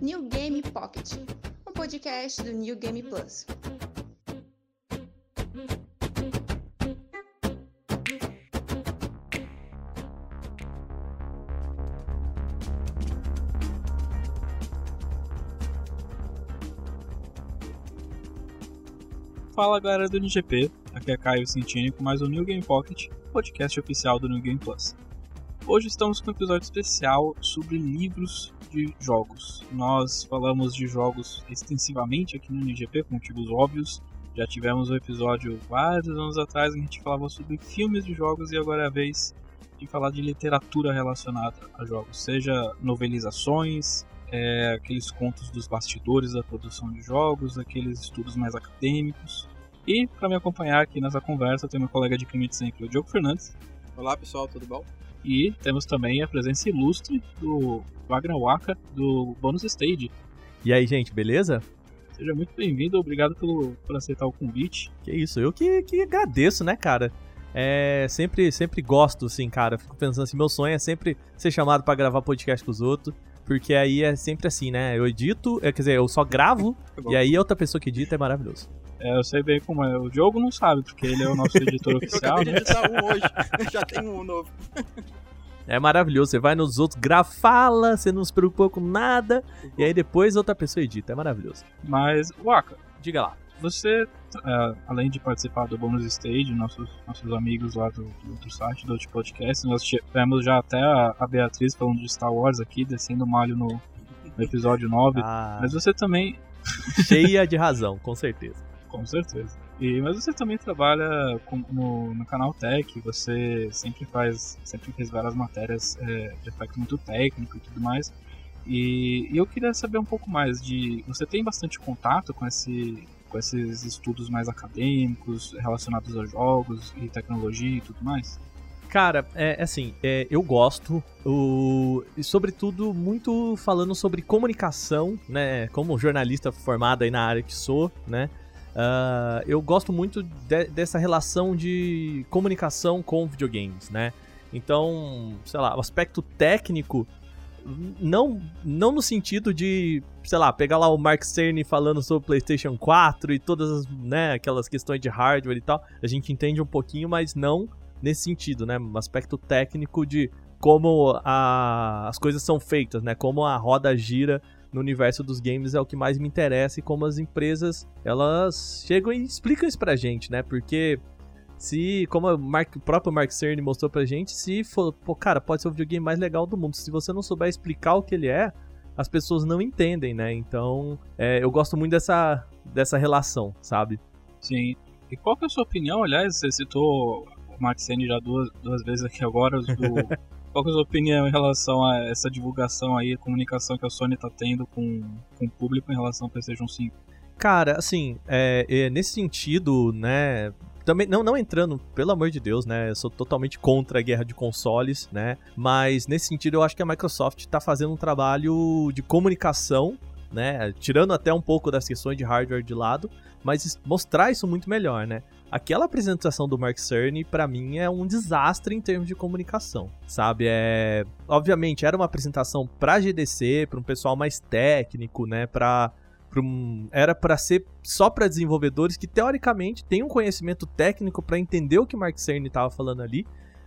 New Game Pocket, um podcast do New Game Plus. Fala galera do NGP, aqui é Caio Centini com mais um New Game Pocket, podcast oficial do New Game Plus. Hoje estamos com um episódio especial sobre livros de jogos. Nós falamos de jogos extensivamente aqui no NGP, por motivos óbvios. Já tivemos um episódio vários anos atrás em que a gente falava sobre filmes de jogos e agora é a vez de falar de literatura relacionada a jogos, seja novelizações, é, aqueles contos dos bastidores da produção de jogos, aqueles estudos mais acadêmicos. E para me acompanhar aqui nessa conversa, tem meu colega de crime de sempre, o Diogo Fernandes. Olá pessoal, tudo bom? E temos também a presença ilustre do Wagner Waka, do Bonus Stage. E aí, gente, beleza? Seja muito bem-vindo, obrigado pelo, por aceitar o convite. Que isso, eu que, que agradeço, né, cara? É, sempre, sempre gosto, assim, cara. Fico pensando assim, meu sonho é sempre ser chamado para gravar podcast com os outros. Porque aí é sempre assim, né? Eu edito, é, quer dizer, eu só gravo Tá e aí outra pessoa que edita é maravilhoso. É, eu sei bem como é. O Diogo não sabe, porque ele é o nosso editor Eu oficial, de né? editar um hoje, já tem um novo. É maravilhoso. Você vai nos outros, grava, fala, você não se preocupa com nada. E aí depois outra pessoa edita. É maravilhoso. Mas, Waka, Diga lá. você, é, além de participar do Bonus Stage, nossos, nossos amigos lá do, do outro site, do outro podcast, nós tivemos já até a, a Beatriz falando de Star Wars aqui, descendo o malho no, no episódio 9. Ah, Mas você também, cheia de razão, com certeza. Com certeza. E, mas você também trabalha com- no, no canal Tech, você sempre faz, sempre fez várias matérias é, de aspecto muito técnico e tudo mais. E, e eu queria saber um pouco mais de. Você tem bastante contato com, esse, com esses estudos mais acadêmicos relacionados a jogos e tecnologia e tudo mais? Cara, é assim, é, eu gosto, o, e sobretudo muito falando sobre comunicação, né? Como jornalista formado aí na área que sou, né? Ah, eu gosto muito de- dessa relação de comunicação com videogames, né? Então, sei lá, o aspecto técnico, não, não no sentido de, sei lá, pegar lá o Mark Cerny falando sobre o PlayStation 4 e todas as, né, aquelas questões de hardware e tal, a gente entende um pouquinho, mas não nesse sentido, né? Um aspecto técnico de como a- as coisas são feitas, né? Como a roda gira no universo dos games é o que mais me interessa e como as empresas elas chegam e explicam isso pra gente, né? Porque se, como o, Mark- o próprio Mark Cerny mostrou pra gente, se for, pô, cara, pode ser o videogame mais legal do mundo. Se você não souber explicar o que ele é, as pessoas não entendem, né? Então, é, eu gosto muito dessa, dessa relação, sabe? Sim. E qual que é a sua opinião? Aliás, você citou o Mark Cerny já duas, duas vezes aqui agora. Do, qual que é a sua opinião em relação a essa divulgação aí, a comunicação que a Sony tá tendo com, com o público em relação ao PlayStation 5? Cara, assim, é, é, nesse sentido, né? Também, não, não entrando, pelo amor de Deus, né? Eu sou totalmente contra a guerra de consoles, né? Mas nesse sentido, eu acho que a Microsoft tá fazendo um trabalho de comunicação, né? Tirando até um pouco das questões de hardware de lado, mas mostrar isso muito melhor, né? Aquela apresentação do Mark Cerny, pra mim, é um desastre em termos de comunicação, sabe? É, obviamente, era uma apresentação pra GDC, pra um pessoal mais técnico, né? Pra era para ser só para desenvolvedores que teoricamente têm um conhecimento técnico para entender o que Mark Cerny estava falando ali.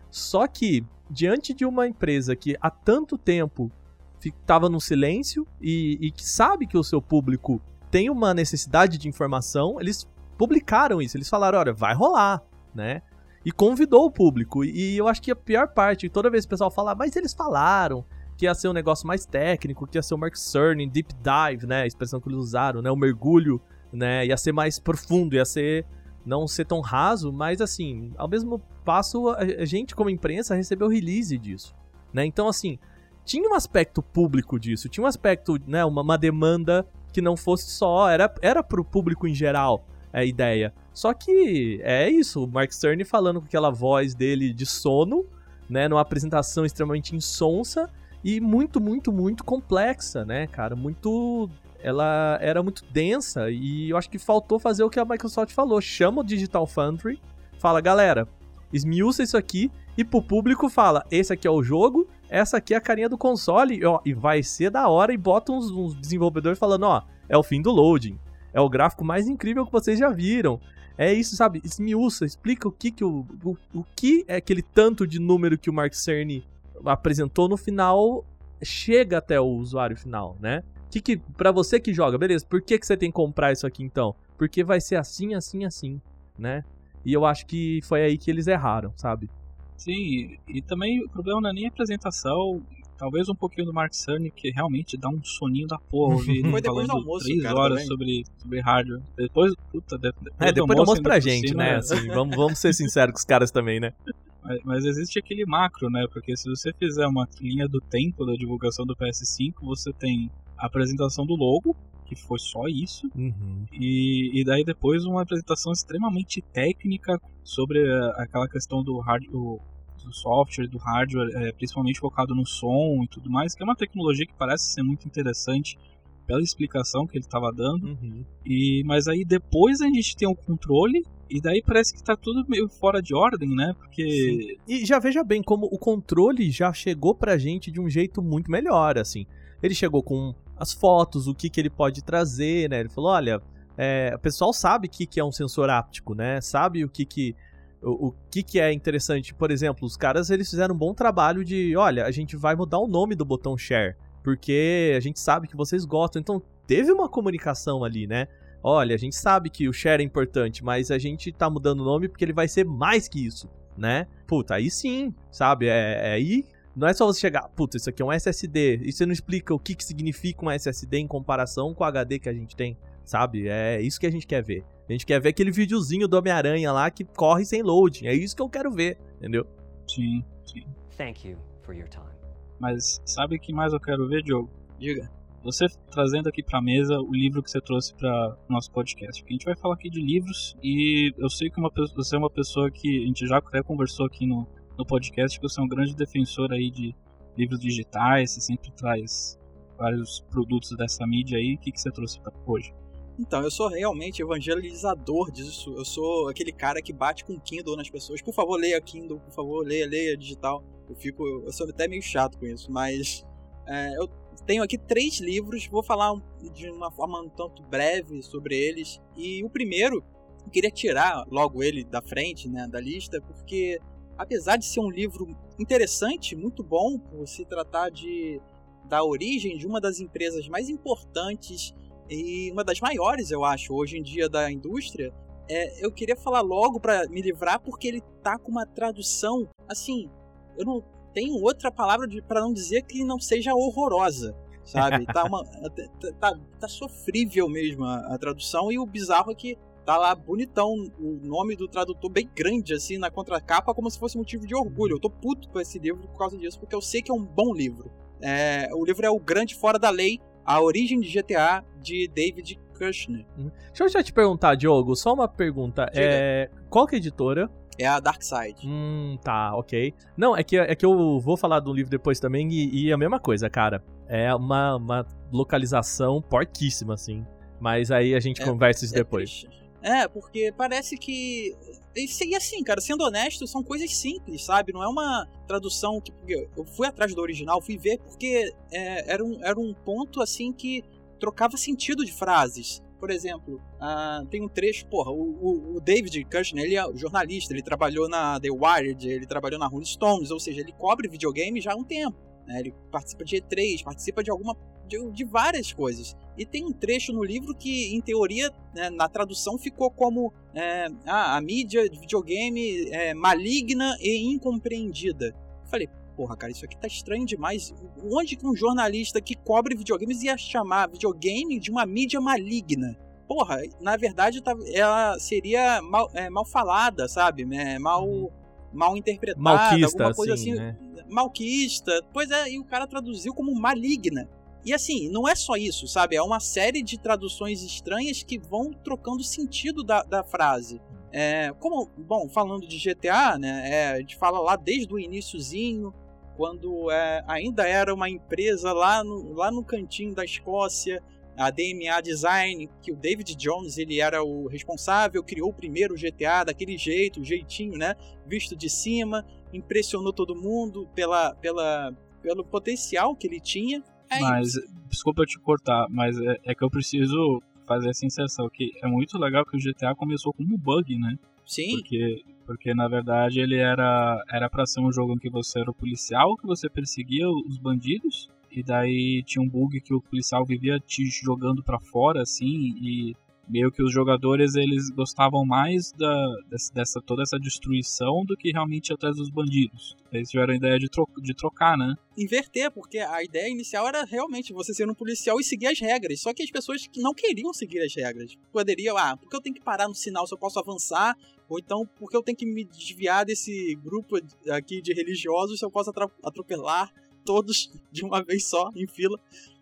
Só que diante de uma empresa que há tanto tempo estava no silêncio e, e que sabe que o seu público tem uma necessidade de informação, eles publicaram isso. Eles falaram, olha, vai rolar, né? E convidou o público. E eu acho que a pior parte, toda vez que o pessoal fala, mas eles falaram, que ia ser um negócio mais técnico, que ia ser o Mark Cerny, deep dive, né, a expressão que eles usaram, né, o mergulho, né, ia ser mais profundo, ia ser não ser tão raso, mas assim, ao mesmo passo a, gente como imprensa recebeu release disso, né? Então assim, tinha um aspecto público disso, tinha um aspecto, né, uma, uma demanda que não fosse só, era era pro público em geral a ideia. Só que é isso, o Mark Cerny falando com aquela voz dele de sono, né, numa apresentação extremamente insonsa e muito, muito, muito complexa, né, cara? Muito. Ela era muito densa e eu acho que faltou fazer o que a Microsoft falou. Chama o Digital Foundry, fala, galera, esmiuça isso aqui e pro público fala: esse aqui é o jogo, essa aqui é a carinha do console, ó, e vai ser da hora e bota uns, uns desenvolvedores falando, ó, é o fim do loading. É o gráfico mais incrível que vocês já viram. É isso, sabe? Esmiuça, explica o que que o, o, o que é aquele tanto de número que o Mark Cerny apresentou no final chega até o usuário final, né? Que que para você que joga, beleza? Por que que você tem que comprar isso aqui então? Porque vai ser assim, assim, assim, né? E eu acho que foi aí que eles erraram, sabe? Sim, e também o problema não é nem a apresentação, talvez um pouquinho do Mark Cerny, que realmente dá um soninho da porra ouvir ele Foi depois do falando almoço, três cara, horas também. sobre, sobre hardware. Depois, puta, de- depois, É, depois do almoço ainda pra gente, cima, né? Assim, vamos, vamos ser sinceros com os caras também, né? Mas, mas existe aquele macro, né? Porque se você fizer uma linha do tempo da divulgação do PS5, você tem a apresentação do logo, que foi só isso, Uhum. e, e daí depois uma apresentação extremamente técnica sobre eh, aquela questão do, hard, do, do software, do hardware, eh, principalmente focado no som e tudo mais, que é uma tecnologia que parece ser muito interessante pela explicação que ele estava dando. Uhum. E, mas aí depois a gente tem o controle, e daí parece que tá tudo meio fora de ordem, né? Porque. E já veja bem como o controle já chegou pra gente de um jeito muito melhor, assim. Ele chegou com as fotos, o que, que ele pode trazer, né? Ele falou, olha, é, o pessoal sabe o que, que é um sensor áptico, né? Sabe o que que... O, o que, que é interessante, por exemplo, os caras eles fizeram um bom trabalho de, olha, a gente vai mudar o nome do botão share, porque a gente sabe que vocês gostam. Então teve uma comunicação ali, né? Olha, a gente sabe que o share é importante, mas a gente tá mudando o nome porque ele vai ser mais que isso, né? Puta, aí sim, sabe? É, é aí. Não é só você chegar, puta, isso aqui é um SSD. E você não explica o que, que significa um SSD em comparação com o HD que a gente tem, sabe? É isso que a gente quer ver. A gente quer ver aquele videozinho do Homem-Aranha lá que corre sem loading. É isso que eu quero ver, entendeu? Sim, sim. Thank you for your time. Mas sabe o que mais eu quero ver, Diogo? Diga. Você trazendo aqui pra mesa o livro que você trouxe para nosso podcast. Porque a gente vai falar aqui de livros e eu sei que uma, você é uma pessoa que a gente já até conversou aqui no, no podcast, que você é um grande defensor aí de livros digitais, você sempre traz vários produtos dessa mídia aí. O que, que você trouxe pra hoje? Então, eu sou realmente evangelizador disso. Eu sou aquele cara que bate com Kindle nas pessoas. Por favor, leia Kindle, por favor, leia, leia digital. Eu fico. Eu sou até meio chato com isso, mas. é, eu tenho aqui três livros, vou falar de uma forma um tanto breve sobre eles. E o primeiro, eu queria tirar logo ele da frente, né, da lista, porque apesar de ser um livro interessante, muito bom, por se tratar de da origem de uma das empresas mais importantes e uma das maiores, eu acho, hoje em dia da indústria, é, eu queria falar logo para me livrar porque ele tá com uma tradução assim, eu não tenho outra palavra para não dizer que não seja horrorosa, sabe? tá, uma, tá, tá, tá sofrível mesmo a, a tradução e o bizarro é que tá lá bonitão o nome do tradutor bem grande assim na contracapa como se fosse motivo de orgulho. Eu tô puto com esse livro por causa disso porque eu sei que é um bom livro. É, o livro é O Grande Fora da Lei, A Origem de GTA, de David Kushner. Deixa eu já te perguntar, Diogo, só uma pergunta. Diga. É, qual que é a editora? É a Dark Side. Hum, tá, ok. Não, é que, é que eu vou falar do livro depois também e, e é a mesma coisa, cara. É uma, uma localização porquíssima, assim. Mas aí a gente É, conversa isso É depois. triste. É, porque parece que. E assim, cara, sendo honesto, são coisas simples, sabe? Não é uma tradução que. Eu fui atrás do original, fui ver, porque é, era, um, era um ponto assim que trocava sentido de frases. Por exemplo, ah, tem um trecho, porra, o, o- o David Kushner, ele é jornalista, ele trabalhou na The Wired, ele trabalhou na Rolling Stones, ou seja, ele cobre videogame já há um tempo. né? Ele participa de E3, participa de alguma. de, de várias coisas. E tem um trecho no livro que, em teoria, né, na tradução ficou como é, ah, a mídia de videogame é maligna e incompreendida. Eu falei, porra, cara, isso aqui tá estranho demais. Onde que um jornalista que cobre videogames ia chamar videogame de uma mídia maligna? Porra, na verdade tá- ela seria mal, é, mal falada, sabe? É, mal, mal interpretada, Malquista, alguma coisa assim, assim. né? Malquista. Pois é, e o cara traduziu como maligna. E assim, não é só isso, sabe? É uma série de traduções estranhas que vão trocando o sentido da, da frase. É, como, bom, falando de GTA, né? é, a gente fala lá desde o iníciozinho, quando é, ainda era uma empresa lá no, lá no cantinho da Escócia, a DMA Design, que o David Jones ele era o responsável, criou o primeiro GTA daquele jeito, jeitinho, né? Visto de cima, impressionou todo mundo pela, pela, pelo potencial que ele tinha. É mas, isso. desculpa eu te cortar, mas é, é que eu preciso fazer essa inserção, que é muito legal que o GTA começou como bug, né? Sim, Porque, porque na verdade ele era era para ser um jogo em que você era o policial, que você perseguia os bandidos, e daí tinha um bug que o policial vivia te jogando pra fora assim e meio que os jogadores eles gostavam mais da dessa, toda essa destruição do que realmente atrás dos bandidos. Eles tiveram a ideia de, tro de trocar, né? inverter, porque a ideia inicial era realmente você ser um policial e seguir as regras. Só que as pessoas não queriam seguir as regras. Poderiam, ah, porque eu tenho que parar no sinal se eu posso avançar? Ou então, porque eu tenho que me desviar desse grupo aqui de religiosos se eu posso atropelar todos de uma vez só, em fila.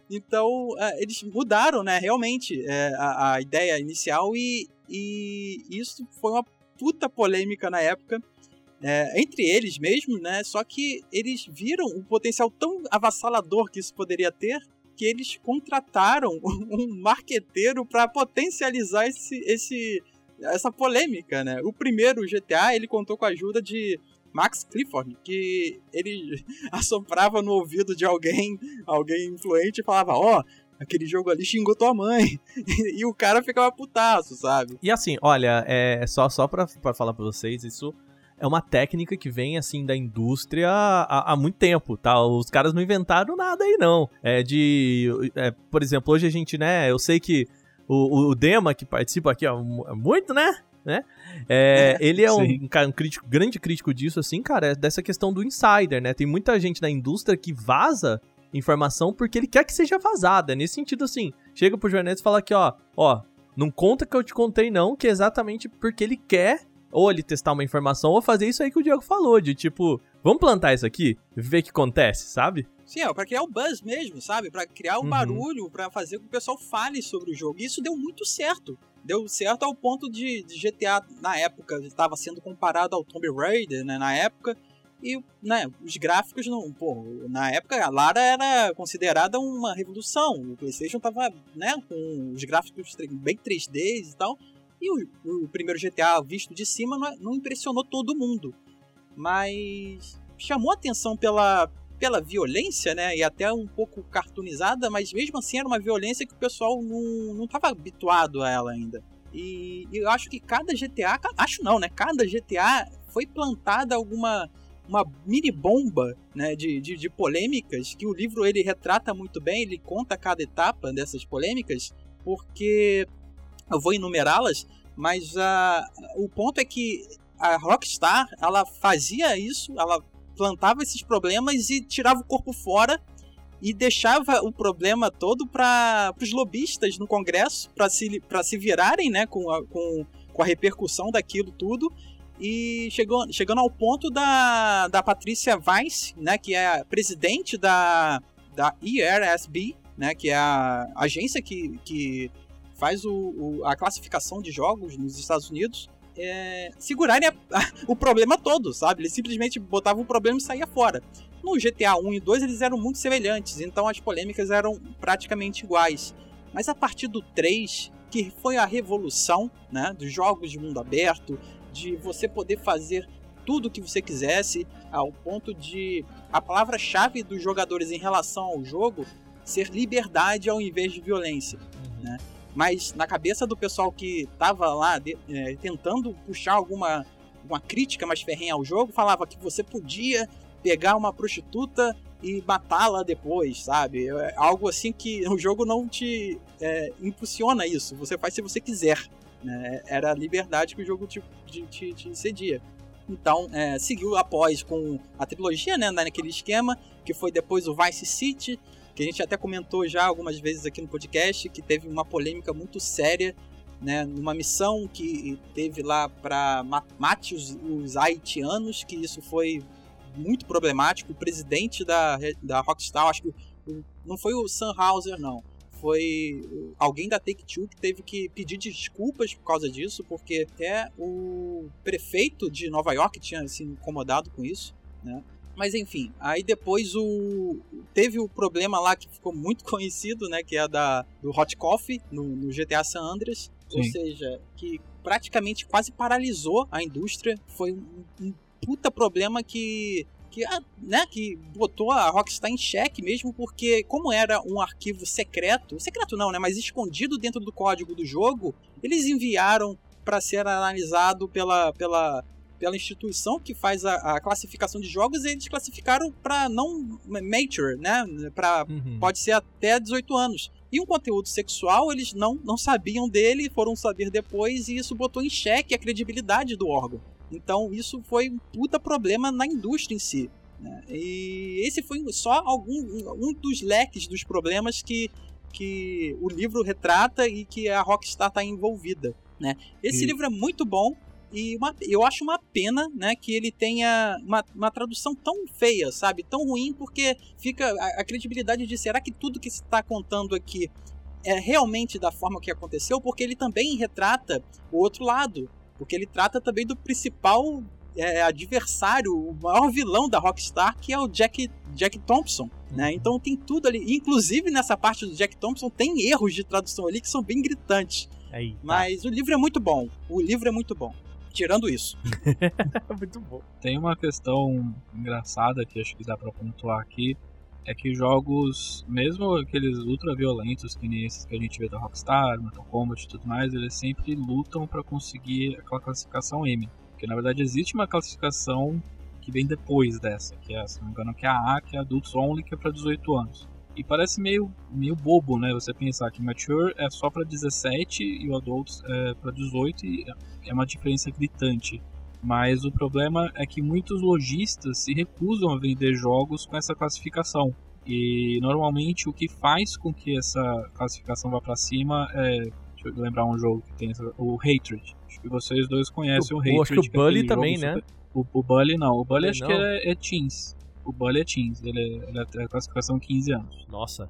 Então, é, eles mudaram, né, realmente, é, a, a ideia inicial e, e isso foi uma puta polêmica na época é, entre eles mesmo, né? Só que eles viram o potencial tão avassalador que isso poderia ter que eles contrataram um marqueteiro para potencializar esse, esse, essa polêmica, né? O primeiro GTA ele contou com a ajuda de Max Clifford, que ele assoprava no ouvido de alguém, alguém influente e falava, ó, aquele jogo ali xingou tua mãe. e o cara ficava putaço, sabe? E assim, olha, é só, só pra, pra falar pra vocês, isso é uma técnica que vem, assim, da indústria há, há muito tempo, tá? Os caras não inventaram nada aí, não. É de... é, por exemplo, hoje a gente, né, eu sei que o, o Dema, que participa aqui, ó, mu- muito, né? Né? É, ele é um, um crítico, grande crítico disso, assim, cara, é dessa questão do insider, né? Tem muita gente da indústria que vaza informação porque ele quer que seja vazada. É nesse sentido, assim, chega pro jornalista e fala aqui, ó, ó, não conta que eu te contei, não, que é exatamente porque ele quer ou ele testar uma informação ou fazer isso aí que o Diego falou, de tipo, vamos plantar isso aqui, ver o que acontece, sabe? Sim, é pra criar o buzz mesmo, sabe? Pra criar o Uhum. barulho, pra fazer com que o pessoal fale sobre o jogo. E isso deu muito certo. Deu certo ao ponto de, de GTA, na época, estava sendo comparado ao Tomb Raider, né? Na época. E, né, os gráficos não. Pô, na época a Lara era considerada uma revolução. O PlayStation tava, né, com os gráficos bem 3D e tal. E o, o primeiro GTA visto de cima não, não impressionou todo mundo. Mas chamou atenção pela, pela violência, né? E até um pouco cartoonizada, mas mesmo assim era uma violência que o pessoal não, não habituado a ela ainda. E, e eu acho que cada GTA, acho não, né? Cada GTA foi plantada alguma uma mini bomba né, de, de, de polêmicas que o livro ele retrata muito bem, ele conta cada etapa dessas polêmicas, porque eu vou enumerá-las, mas ah, o ponto é que a Rockstar ela fazia isso, ela plantava esses problemas e tirava o corpo fora e deixava o problema todo para os lobistas no Congresso para se, se virarem né, com, a, com, com a repercussão daquilo tudo. E chegou, chegando ao ponto da, da Patrícia Weiss, né, que é a presidente da, da ERSB, né, que é a agência que, que faz o, o- a classificação de jogos nos Estados Unidos, é, segurarem a- o problema todo, sabe? Eles simplesmente botavam o problema e saía fora. No GTA 1 e 2 eles eram muito semelhantes, então as polêmicas eram praticamente iguais. Mas a partir do 3, que foi a revolução né, dos jogos de mundo aberto, de você poder fazer tudo o que você quisesse, ao ponto de a palavra-chave dos jogadores em relação ao jogo ser liberdade ao invés de violência. Mas na cabeça do pessoal que tava lá de- é, tentando puxar alguma uma crítica mais ferrenha ao jogo, falava que você podia pegar uma prostituta e matá-la depois, sabe? É algo assim que o jogo não te é, impulsiona isso. Você faz se você quiser. né? Era a liberdade que o jogo te, te, te- cedia. Então, é, seguiu após com a trilogia, né? Naquele esquema, que foi depois o Vice City, que a gente até comentou já algumas vezes aqui no podcast, que teve uma polêmica muito séria, né, numa missão que teve lá para mate os, os haitianos, que isso foi muito problemático. O presidente da, da Rockstar, acho que não foi o Sam Hauser, não. Foi alguém da Take-Two que teve que pedir desculpas por causa disso, porque até o prefeito de Nova York tinha se incomodado com isso, né? Mas enfim, aí depois o teve o problema lá que ficou muito conhecido, né, que é da do Hot Coffee no, no GTA San Andreas, ou Sim. seja, que praticamente quase paralisou a indústria, foi um, um puta problema que que, ah, né, que botou a Rockstar em xeque mesmo porque como era um arquivo secreto, secreto não, né, mas escondido dentro do código do jogo, eles enviaram para ser analisado pela, pela, pela instituição que faz a, a classificação de jogos e eles classificaram para não mature, né, para Uhum. pode ser até 18 anos. E um conteúdo sexual, eles não, não sabiam dele, foram saber depois, e isso botou em xeque a credibilidade do órgão. Então, isso foi um puta problema na indústria em si. né? E esse foi só algum um dos leques dos problemas que, que o livro retrata e que a Rockstar está envolvida. Né? Esse E- livro é muito bom. E uma- eu acho uma pena, né, que ele tenha uma, uma tradução tão feia, sabe? Tão ruim, porque fica a, a credibilidade de será que tudo que se está contando aqui é realmente da forma que aconteceu? Porque ele também retrata o outro lado. Porque ele trata também do principal é, adversário, o maior vilão da Rockstar, que é o Jack, Jack Thompson. Né? Então tem tudo ali. Inclusive nessa parte do Jack Thompson tem erros de tradução ali que são bem gritantes. Aí, tá. Mas o livro é muito bom. O livro é muito bom. Tirando isso. Muito bom. Tem uma questão engraçada que acho que dá pra pontuar aqui. É que jogos, mesmo aqueles ultra violentos, que nem esses que a gente vê da Rockstar, Mortal Kombat e tudo mais, eles sempre lutam pra conseguir aquela classificação M. Porque na verdade existe uma classificação que vem depois dessa, que é, se não me engano, que é a A, que é Adults Only, que é pra 18 anos. E parece meio, meio bobo, né? Você pensar que Mature é só pra 17 e o Adults é pra 18 e é uma diferença gritante. Mas o problema é que muitos lojistas se recusam a vender jogos com essa classificação. E normalmente o que faz com que essa classificação vá pra cima é. Deixa eu lembrar um jogo que tem essa, o Hatred. Acho que vocês dois conhecem o, O- Hatred. acho que o é Bully também, super- né? O, o Bully não. O Bully Bully acho não? que é, é Teens. O Bully é Teens. Ele é, ele é a classificação 15 anos. Nossa.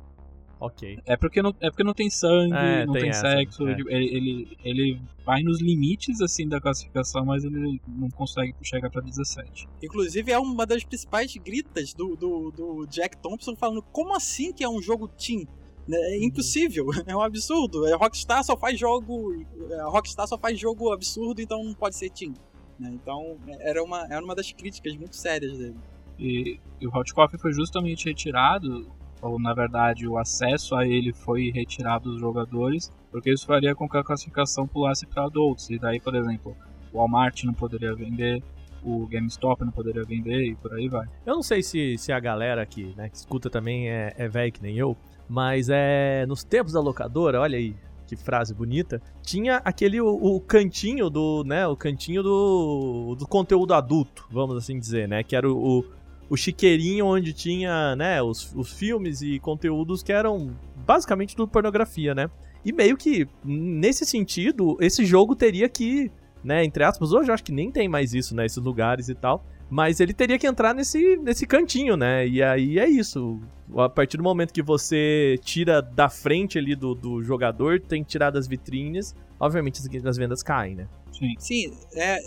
Ok. É porque não, é porque não tem sangue, É, não tem tem, essa, sexo. é. Ele, ele, ele vai nos limites assim da classificação, mas ele não consegue chegar pra 17. Inclusive é uma das principais gritas do, do, do Jack Thompson falando como assim que é um jogo teen? Né, É impossível, é um absurdo. A Rockstar só faz jogo. A Rockstar só faz jogo absurdo, então não pode ser teen. né? Então era uma, era uma das críticas muito sérias dele. E, e o Hot Coffee foi justamente retirado, ou na verdade o acesso a ele foi retirado dos jogadores, porque isso faria com que a classificação pulasse para adultos. E daí, por exemplo, o Walmart não poderia vender, o GameStop não poderia vender e por aí vai. Eu não sei se, se a galera que, né, que escuta também é, é velho que nem eu, mas é nos tempos da locadora, olha aí que frase bonita, tinha aquele o, o cantinho do, né, o cantinho do, do conteúdo adulto, vamos assim dizer, né, que era o, o, o chiqueirinho onde tinha, né, os, os filmes e conteúdos que eram basicamente tudo pornografia, né? E meio que nesse sentido, esse jogo teria que, né, entre aspas, hoje eu acho que nem tem mais isso, né, esses lugares e tal. Mas ele teria que entrar nesse, nesse cantinho, né? E aí é isso. A partir do momento que você tira da frente ali do, do jogador, tem que tirar das vitrines, obviamente as, as vendas caem, né? Sim. Sim, é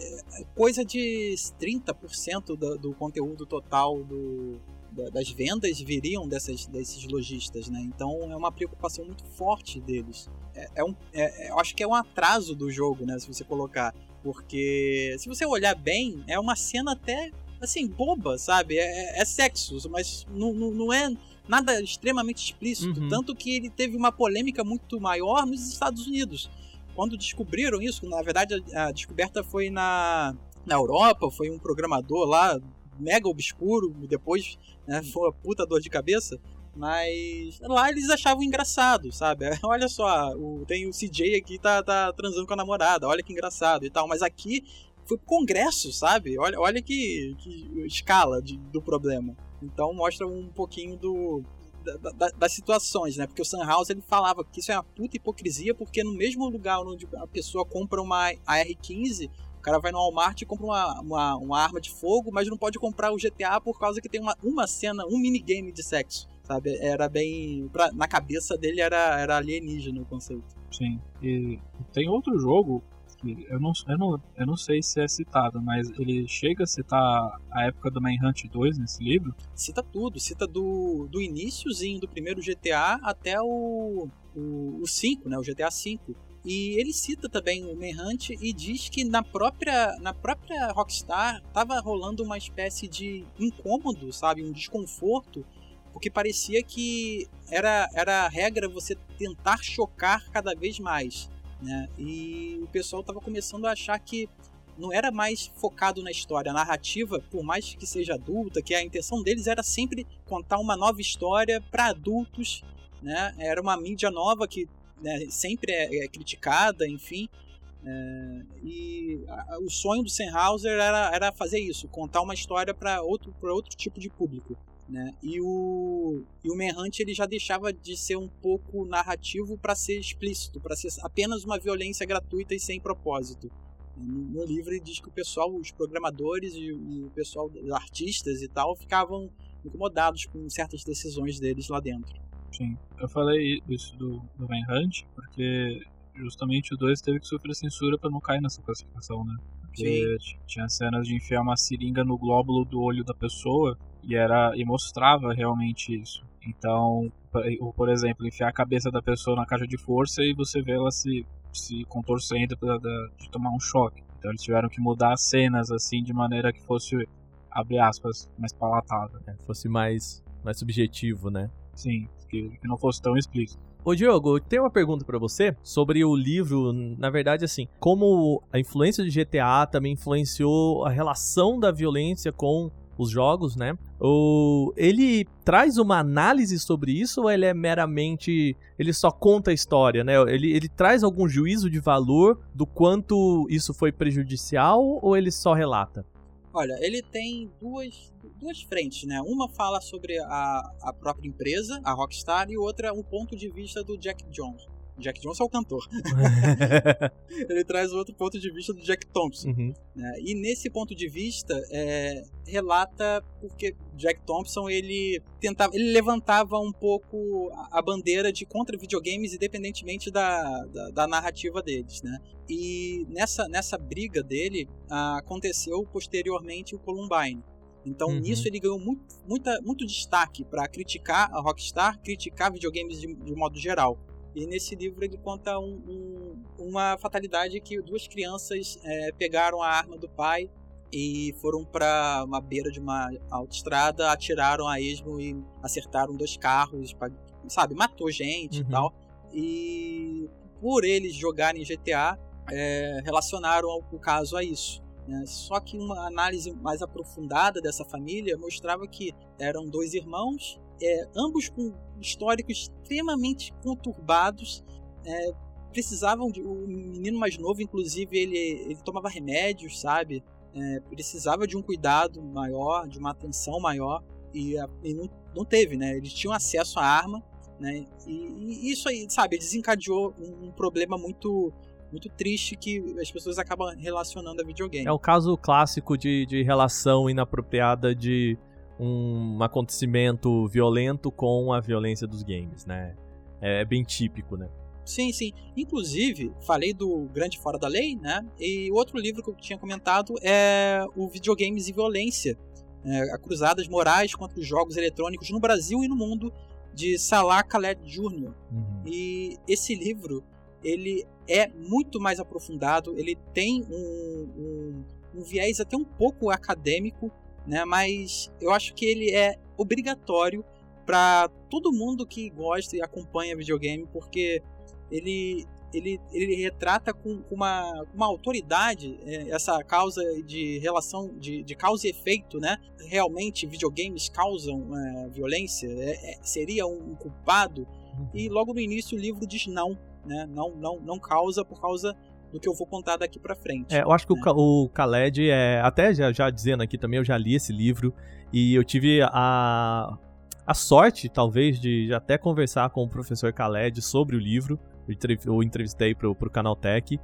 é coisa de 30% do, do conteúdo total do, da- das vendas viriam dessas, desses lojistas, né? Então é uma preocupação muito forte deles. É, é um, é- é- eu acho que é um atraso do jogo, né? Se você colocar. Porque se você olhar bem, é uma cena até assim, boba, sabe? É, é sexo, mas não, não, não é nada extremamente explícito. Uhum. Tanto que ele teve uma polêmica muito maior nos Estados Unidos. Quando descobriram isso, na verdade a, a descoberta foi na, na Europa, foi um programador lá, mega obscuro, depois né, foi uma puta dor de cabeça. Mas lá eles achavam engraçado, sabe? Olha só, o, tem o CJ aqui tá, tá transando com a namorada, olha que engraçado e tal. Mas aqui foi pro congresso, sabe? Olha, olha que, que escala de- do problema. Então mostra um pouquinho do, da- da- das situações, né? Porque o Sunhouse ele falava que isso é uma puta hipocrisia, porque no mesmo lugar onde a pessoa compra uma AR-15, o cara vai no Walmart e compra uma, uma, uma arma de fogo, mas não pode comprar o GTA por causa que tem uma, uma cena, um minigame de sexo, sabe? Era bem... pra- na cabeça dele era, era alienígena o conceito. Sim. E tem outro jogo que eu não, eu, não, eu não sei se é citado, mas ele chega a citar a época do Manhunt 2 nesse livro. Cita tudo, cita do, do iníciozinho do primeiro GTA até o, o, o 5, né? O GTA 5. E ele cita também o Manhunt e diz que na própria, na própria Rockstar tava rolando uma espécie de incômodo, sabe? Um desconforto, porque parecia que era, era a regra você tentar chocar cada vez mais. Né? E o pessoal tava começando a achar que não era mais focado na história. A narrativa, por mais que seja adulta, que a intenção deles era sempre contar uma nova história para adultos. Né? Era uma mídia nova que né, sempre é, é, criticada, enfim. É, e a, o sonho do Senhauser era, era fazer isso, contar uma história para outro, outro tipo de público. Né? E o, e o Manhunt ele já deixava de ser um pouco narrativo para ser explícito, para ser apenas uma violência gratuita e sem propósito. No, livro ele diz que o pessoal, os programadores e, e o pessoal, os artistas e tal, ficavam incomodados com certas decisões deles lá dentro. Sim, eu falei isso do, do Manhunt porque justamente o 2 teve que sofrer censura para não cair nessa classificação, né? Porque Sim. tinha cenas de enfiar uma seringa no glóbulo do olho da pessoa e era e mostrava realmente isso. Então, por exemplo, enfiar a cabeça da pessoa na caixa de força e você vê ela se, se contorcendo pra, de tomar um choque. Então eles tiveram que mudar as cenas assim de maneira que fosse abre aspas mais palatável. É, fosse mais mais subjetivo, né? Sim, que, que não fosse tão explícito. Ô Diogo, tem uma pergunta para você sobre o livro, na verdade assim, como a influência do GTA também influenciou a relação da violência com os jogos, né? O, ele traz uma análise sobre isso ou ele é meramente. Ele só conta a história, né? Ele, ele traz algum juízo de valor do quanto isso foi prejudicial ou ele só relata? Olha, ele tem duas, duas frentes, né? Uma fala sobre a, a própria empresa, a Rockstar, e outra um ponto de vista do Jack Jones. Jack Johnson é o cantor. ele traz outro ponto de vista do Jack Thompson. Uhum. Né? E nesse ponto de vista, é, relata porque Jack Thompson ele tentava, ele levantava um pouco a bandeira de contra videogames, independentemente da, da, da narrativa deles, né? E nessa, nessa briga dele aconteceu posteriormente o Columbine. Então uhum. nisso ele ganhou muito, muita, muito destaque para criticar a Rockstar, criticar videogames de, de modo geral. E nesse livro ele conta um, um, uma fatalidade que duas crianças é, pegaram a arma do pai e foram para uma beira de uma autoestrada, atiraram a esmo e acertaram dois carros, sabe, matou gente uhum. e tal. E por eles jogarem GTA, é, relacionaram o caso a isso. Né? Só que uma análise mais aprofundada dessa família mostrava que eram dois irmãos, é, ambos com históricos extremamente conturbados. É, precisavam de. O menino mais novo, inclusive, ele, ele tomava remédios, sabe? É, precisava de um cuidado maior, de uma atenção maior. E, e não, não teve, né? Eles tinham acesso à arma, né? E, e isso aí, sabe, desencadeou um, um problema muito muito triste que as pessoas acabam relacionando a videogame. É o caso clássico de, de relação inapropriada de um acontecimento violento com a violência dos games, né? É, é bem típico, né? Sim, sim. Inclusive, falei do Grande Fora da Lei, né? E outro livro que eu tinha comentado é o Videogames e Violência. É, a Cruzadas Morais contra os Jogos Eletrônicos no Brasil e no Mundo, de Salah Khaled Jr. Uhum. E esse livro, ele é muito mais aprofundado, ele tem um, um, um viés até um pouco acadêmico, né? Mas eu acho que ele é obrigatório para todo mundo que gosta e acompanha videogame, porque ele ele, ele retrata com, uma, uma autoridade é, essa causa de relação de, de causa e efeito, né? Realmente videogames causam é, violência? É, é seria um culpado? E logo no início o livro diz não, né? Não, não, não causa por causa do que eu vou contar daqui para frente. É, eu acho que né? o, o Khaled é. Até já, já dizendo aqui também, eu já li esse livro e eu tive a, a sorte, talvez, de até conversar com o professor Khaled sobre o livro. Eu entrevistei pro, pro Canaltech.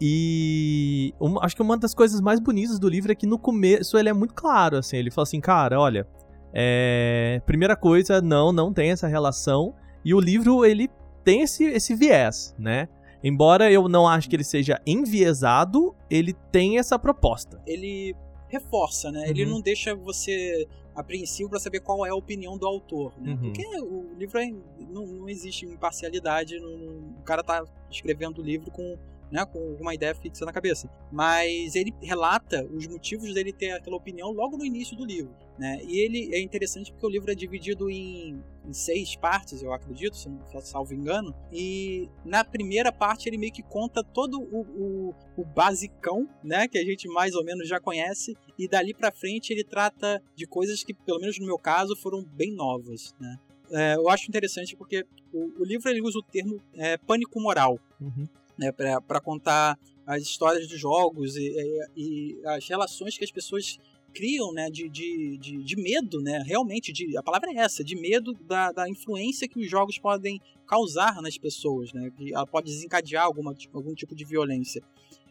E uma, acho que uma das coisas mais bonitas do livro é que no começo ele é muito claro, assim. Ele fala assim, cara, olha, é, primeira coisa, não, não tem essa relação. E o livro, ele tem esse, esse viés, né? Embora eu não acho que ele seja enviesado, ele tem essa proposta. Ele reforça, né? Uhum. Ele não deixa você apreensivo para saber qual é a opinião do autor, né? Uhum. Porque o livro é, não, não, existe imparcialidade no, no cara tá escrevendo o livro com né, com uma ideia fixa na cabeça. Mas ele relata os motivos dele ter aquela opinião logo no início do livro. Né? E ele é interessante porque o livro é dividido em, em seis partes, eu acredito, se não salvo engano. E na primeira parte ele meio que conta todo o, o, o basicão, né, que a gente mais ou menos já conhece. E dali para frente ele trata de coisas que, pelo menos no meu caso, foram bem novas. Né? É, eu acho interessante porque o, o, livro ele usa o termo é, pânico moral. Uhum né, para contar as histórias dos jogos e, e, e, as relações que as pessoas criam né, de, de, de, de, medo, né, realmente, de, a palavra é essa, de medo da, da influência que os jogos podem causar nas pessoas, né, que ela pode desencadear alguma, algum tipo de violência.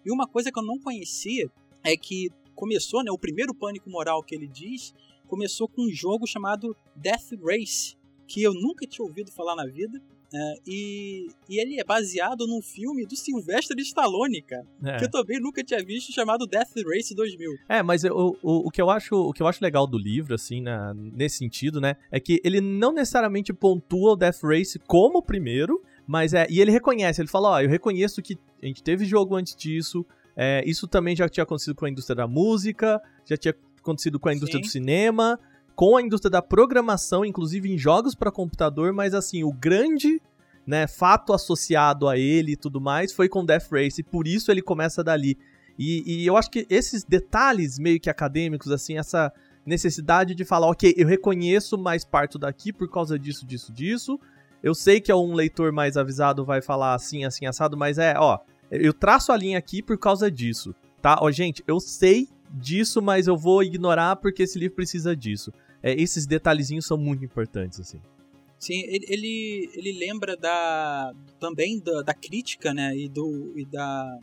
E uma coisa que eu não conhecia é que começou, né, o primeiro pânico moral que ele diz, começou com um jogo chamado Death Race, que eu nunca tinha ouvido falar na vida, é, e, e, ele é baseado num filme do Sylvester Stallone, cara. É. Que eu também nunca tinha visto, chamado Death Race 2000. É, mas eu, o, o, que eu acho, o que eu acho legal do livro, assim, na, nesse sentido, né? É que ele não necessariamente pontua o Death Race como o primeiro, mas é. E ele reconhece, ele fala: Ó, eu reconheço que a gente teve jogo antes disso. É, isso também já tinha acontecido com a indústria da música, já tinha acontecido com a indústria Sim. do cinema com a indústria da programação, inclusive em jogos para computador, mas assim, o grande né, fato associado a ele e tudo mais foi com Death Race, e por isso ele começa dali. E, e, eu acho que esses detalhes meio que acadêmicos, assim, essa necessidade de falar, ok, eu reconheço mais parto daqui por causa disso, disso, disso. Eu sei que é um leitor mais avisado vai falar assim, assim, assado, mas é, ó, eu traço a linha aqui por causa disso, tá? Ó, gente, eu sei disso, mas eu vou ignorar porque esse livro precisa disso é, esses detalhezinhos são muito importantes, assim. Sim, ele, ele, ele lembra da também da, da, crítica, né, e, do, e da,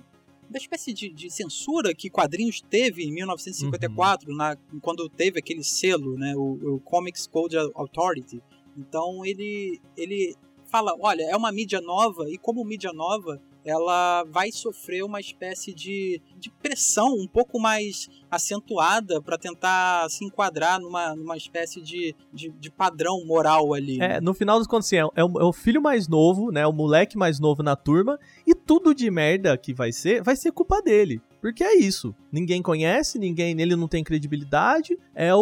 da espécie de, de censura que quadrinhos teve em 1954, uhum. na, quando teve aquele selo, né, o, o Comics Code Authority. Então ele, ele fala, olha, é uma mídia nova e como mídia nova ela vai sofrer uma espécie de, de pressão um pouco mais acentuada para tentar se enquadrar numa, numa espécie de, de, de padrão moral ali. É, no final dos contos, assim, é, o, é, o, filho mais novo, né? O moleque mais novo na turma, e tudo de merda que vai ser, vai ser culpa dele. Porque é isso. Ninguém conhece, ninguém nele não tem credibilidade. É o,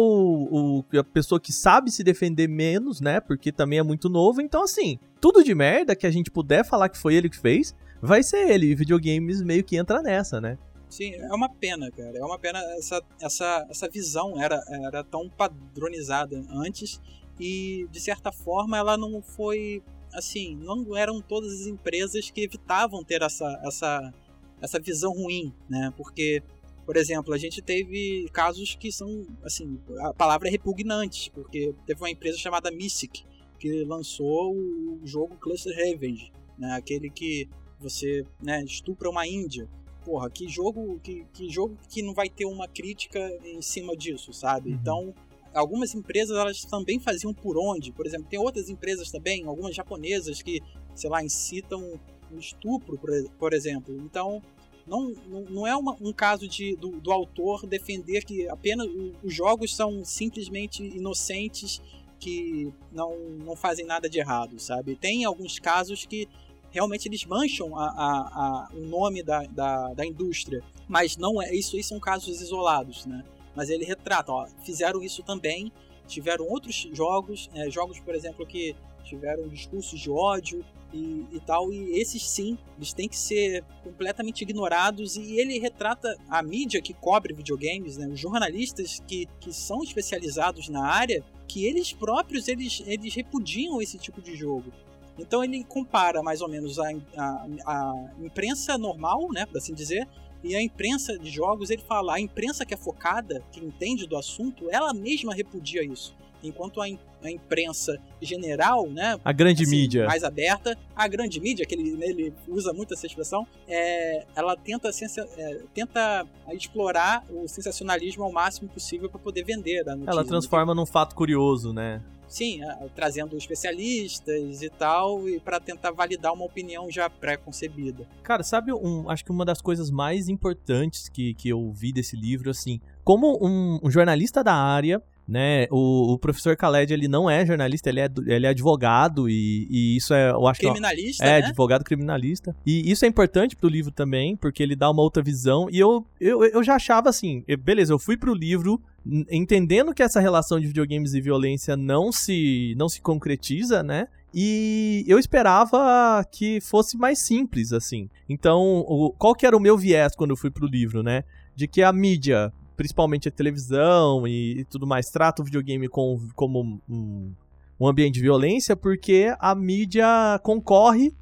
o, a pessoa que sabe se defender menos, né? Porque também é muito novo. Então, assim, tudo de merda que a gente puder falar que foi ele que fez, vai ser ele. E videogames meio que entra nessa, né? Sim, é uma pena, cara. É uma pena essa, essa, essa visão era, era tão padronizada antes e, de certa forma, ela não foi. Assim, não eram todas as empresas que evitavam ter essa, essa, essa visão ruim, né? Porque, por exemplo, a gente teve casos que são, assim, a palavra é repugnante, porque teve uma empresa chamada Mystic que lançou o jogo Cluster Revenge, né? Aquele que você né, estupra uma índia. Porra, que jogo que, que jogo que não vai ter uma crítica em cima disso, sabe? Uhum. Então, algumas empresas elas também faziam por onde. Por exemplo, tem outras empresas também, algumas japonesas que, sei lá, incitam um estupro, por, exemplo. Então, não, não é uma, um caso de, do, do, autor defender que apenas os jogos são simplesmente inocentes que não, não fazem nada de errado, sabe? Tem alguns casos que realmente eles mancham a, a, a, o nome da, da, da, indústria. Mas não é isso aí são casos isolados, né? Mas ele retrata, ó, fizeram isso também, tiveram outros jogos, é, jogos, por exemplo, que tiveram discursos de ódio e, e, tal, e esses sim, eles têm que ser completamente ignorados, e ele retrata a mídia que cobre videogames, né, os jornalistas que, que são especializados na área, que eles próprios, eles, eles repudiam esse tipo de jogo. Então ele compara mais ou menos a, a, a imprensa normal, né, por assim dizer, e a imprensa de jogos, ele fala, a imprensa que é focada, que entende do assunto, ela mesma repudia isso. Enquanto a, a imprensa general, né? A grande assim, mídia. Mais aberta, a grande mídia, que ele, ele usa muito essa expressão, é, ela tenta, é, tenta explorar o sensacionalismo ao máximo possível para poder vender a notícia. Ela transforma num fato curioso, né? Sim, trazendo especialistas e tal, e para tentar validar uma opinião já pré-concebida. Cara, sabe, um, acho que uma das coisas mais importantes que, que eu vi desse livro, assim, como um, um jornalista da área, né? O, o professor Khaled, ele não é jornalista, ele é, ele é advogado e, e isso é, eu acho criminalista, que é, né? é advogado criminalista. E isso é importante pro livro também, porque ele dá uma outra visão. E eu, eu, eu já achava assim, beleza, eu fui pro livro entendendo que essa relação de videogames e violência não se não se concretiza, né? E eu esperava que fosse mais simples, assim. Então, o, qual que era o meu viés quando eu fui pro livro, né? De que a mídia principalmente a televisão e, e tudo mais, trata o videogame com, como um, um ambiente de violência porque a mídia concorre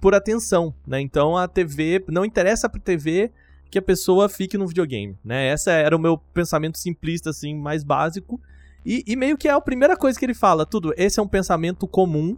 por atenção, né? Então a TV não interessa pra TV que a pessoa fique no videogame, né? Essa era o meu pensamento simplista assim, mais básico. E, e, meio que é a primeira coisa que ele fala, tudo, esse é um pensamento comum,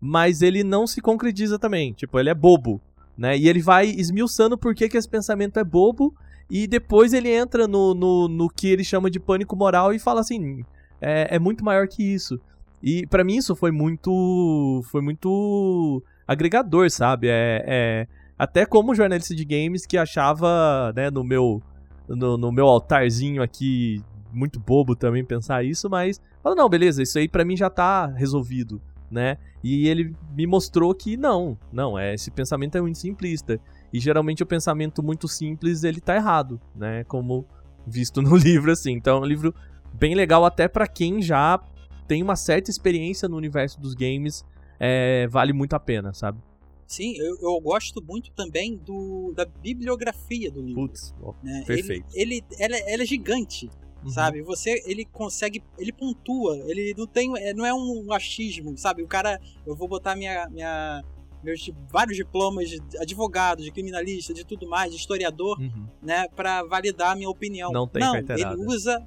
mas ele não se concretiza também, tipo, ele é bobo, né? E ele vai esmiuçando por que, que esse pensamento é bobo e depois ele entra no, no, no que ele chama de pânico moral e fala assim: é, é muito maior que isso. E para mim isso foi muito. Foi muito agregador, sabe? É, é, até como jornalista de games que achava, né, no meu. No, no meu altarzinho aqui, muito bobo também pensar isso, mas. Fala, não, beleza, isso aí para mim já tá resolvido, né? E ele me mostrou que não, não, é, esse pensamento é muito simplista. E geralmente o pensamento muito simples, ele tá errado, né? Como visto no livro, assim. Então é um livro bem legal até para quem já tem uma certa experiência no universo dos games. É, vale muito a pena, sabe? Sim, eu, eu, gosto muito também do, da bibliografia do livro. Putz, né? perfeito. Ele, ele ela, ela, é gigante, uhum. sabe? Você, ele consegue, ele pontua, ele não tem, é, não é um achismo, sabe? O cara, eu vou botar minha, minha meus vários diplomas de advogado, de criminalista, de tudo mais, de historiador, uhum. né, para validar a minha opinião. Não tem não, carteirada. Ele usa,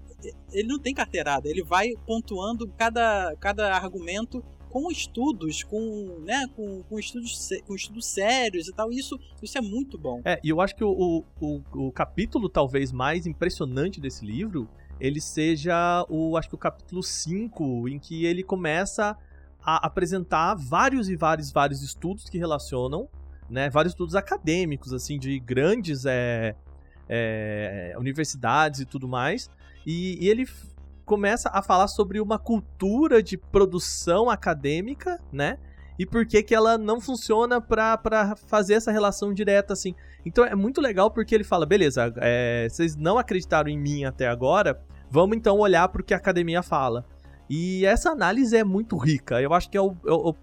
ele não tem carteirada, ele vai pontuando cada, cada argumento com estudos, com, né, com, com, estudos, com estudos sérios e tal. Isso, isso é muito bom. É, e eu acho que o, o, o capítulo talvez mais impressionante desse livro, ele seja o, acho que o capítulo 5, em que ele começa a apresentar vários e vários vários estudos que relacionam, né, vários estudos acadêmicos assim de grandes é, é, universidades e tudo mais, e, e ele começa a falar sobre uma cultura de produção acadêmica, né? E por que, que ela não funciona para fazer essa relação direta, assim. Então é muito legal porque ele fala: beleza, é, vocês não acreditaram em mim até agora, vamos então olhar para o que a academia fala. E essa análise é muito rica. Eu acho que é o, é o,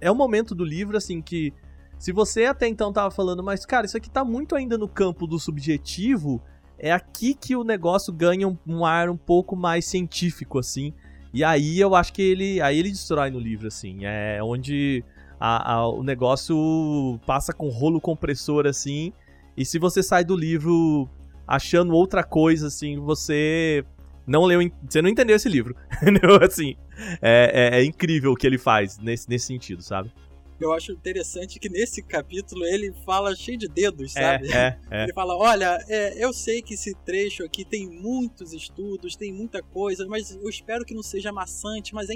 é o momento do livro, assim, que. Se você até então tava falando, mas cara, isso aqui tá muito ainda no campo do subjetivo, é aqui que o negócio ganha um, um ar um pouco mais científico, assim. E aí eu acho que ele. Aí ele destrói no livro, assim. É onde a, a, o negócio passa com rolo compressor, assim. E se você sai do livro achando outra coisa, assim, você não leu, você não entendeu esse livro. assim, é, é, é, incrível o que ele faz nesse, nesse sentido, sabe? Eu acho interessante que nesse capítulo ele fala cheio de dedos, é, sabe? É, é, ele fala: olha, é, eu sei que esse trecho aqui tem muitos estudos, tem muita coisa, mas eu espero que não seja maçante, mas é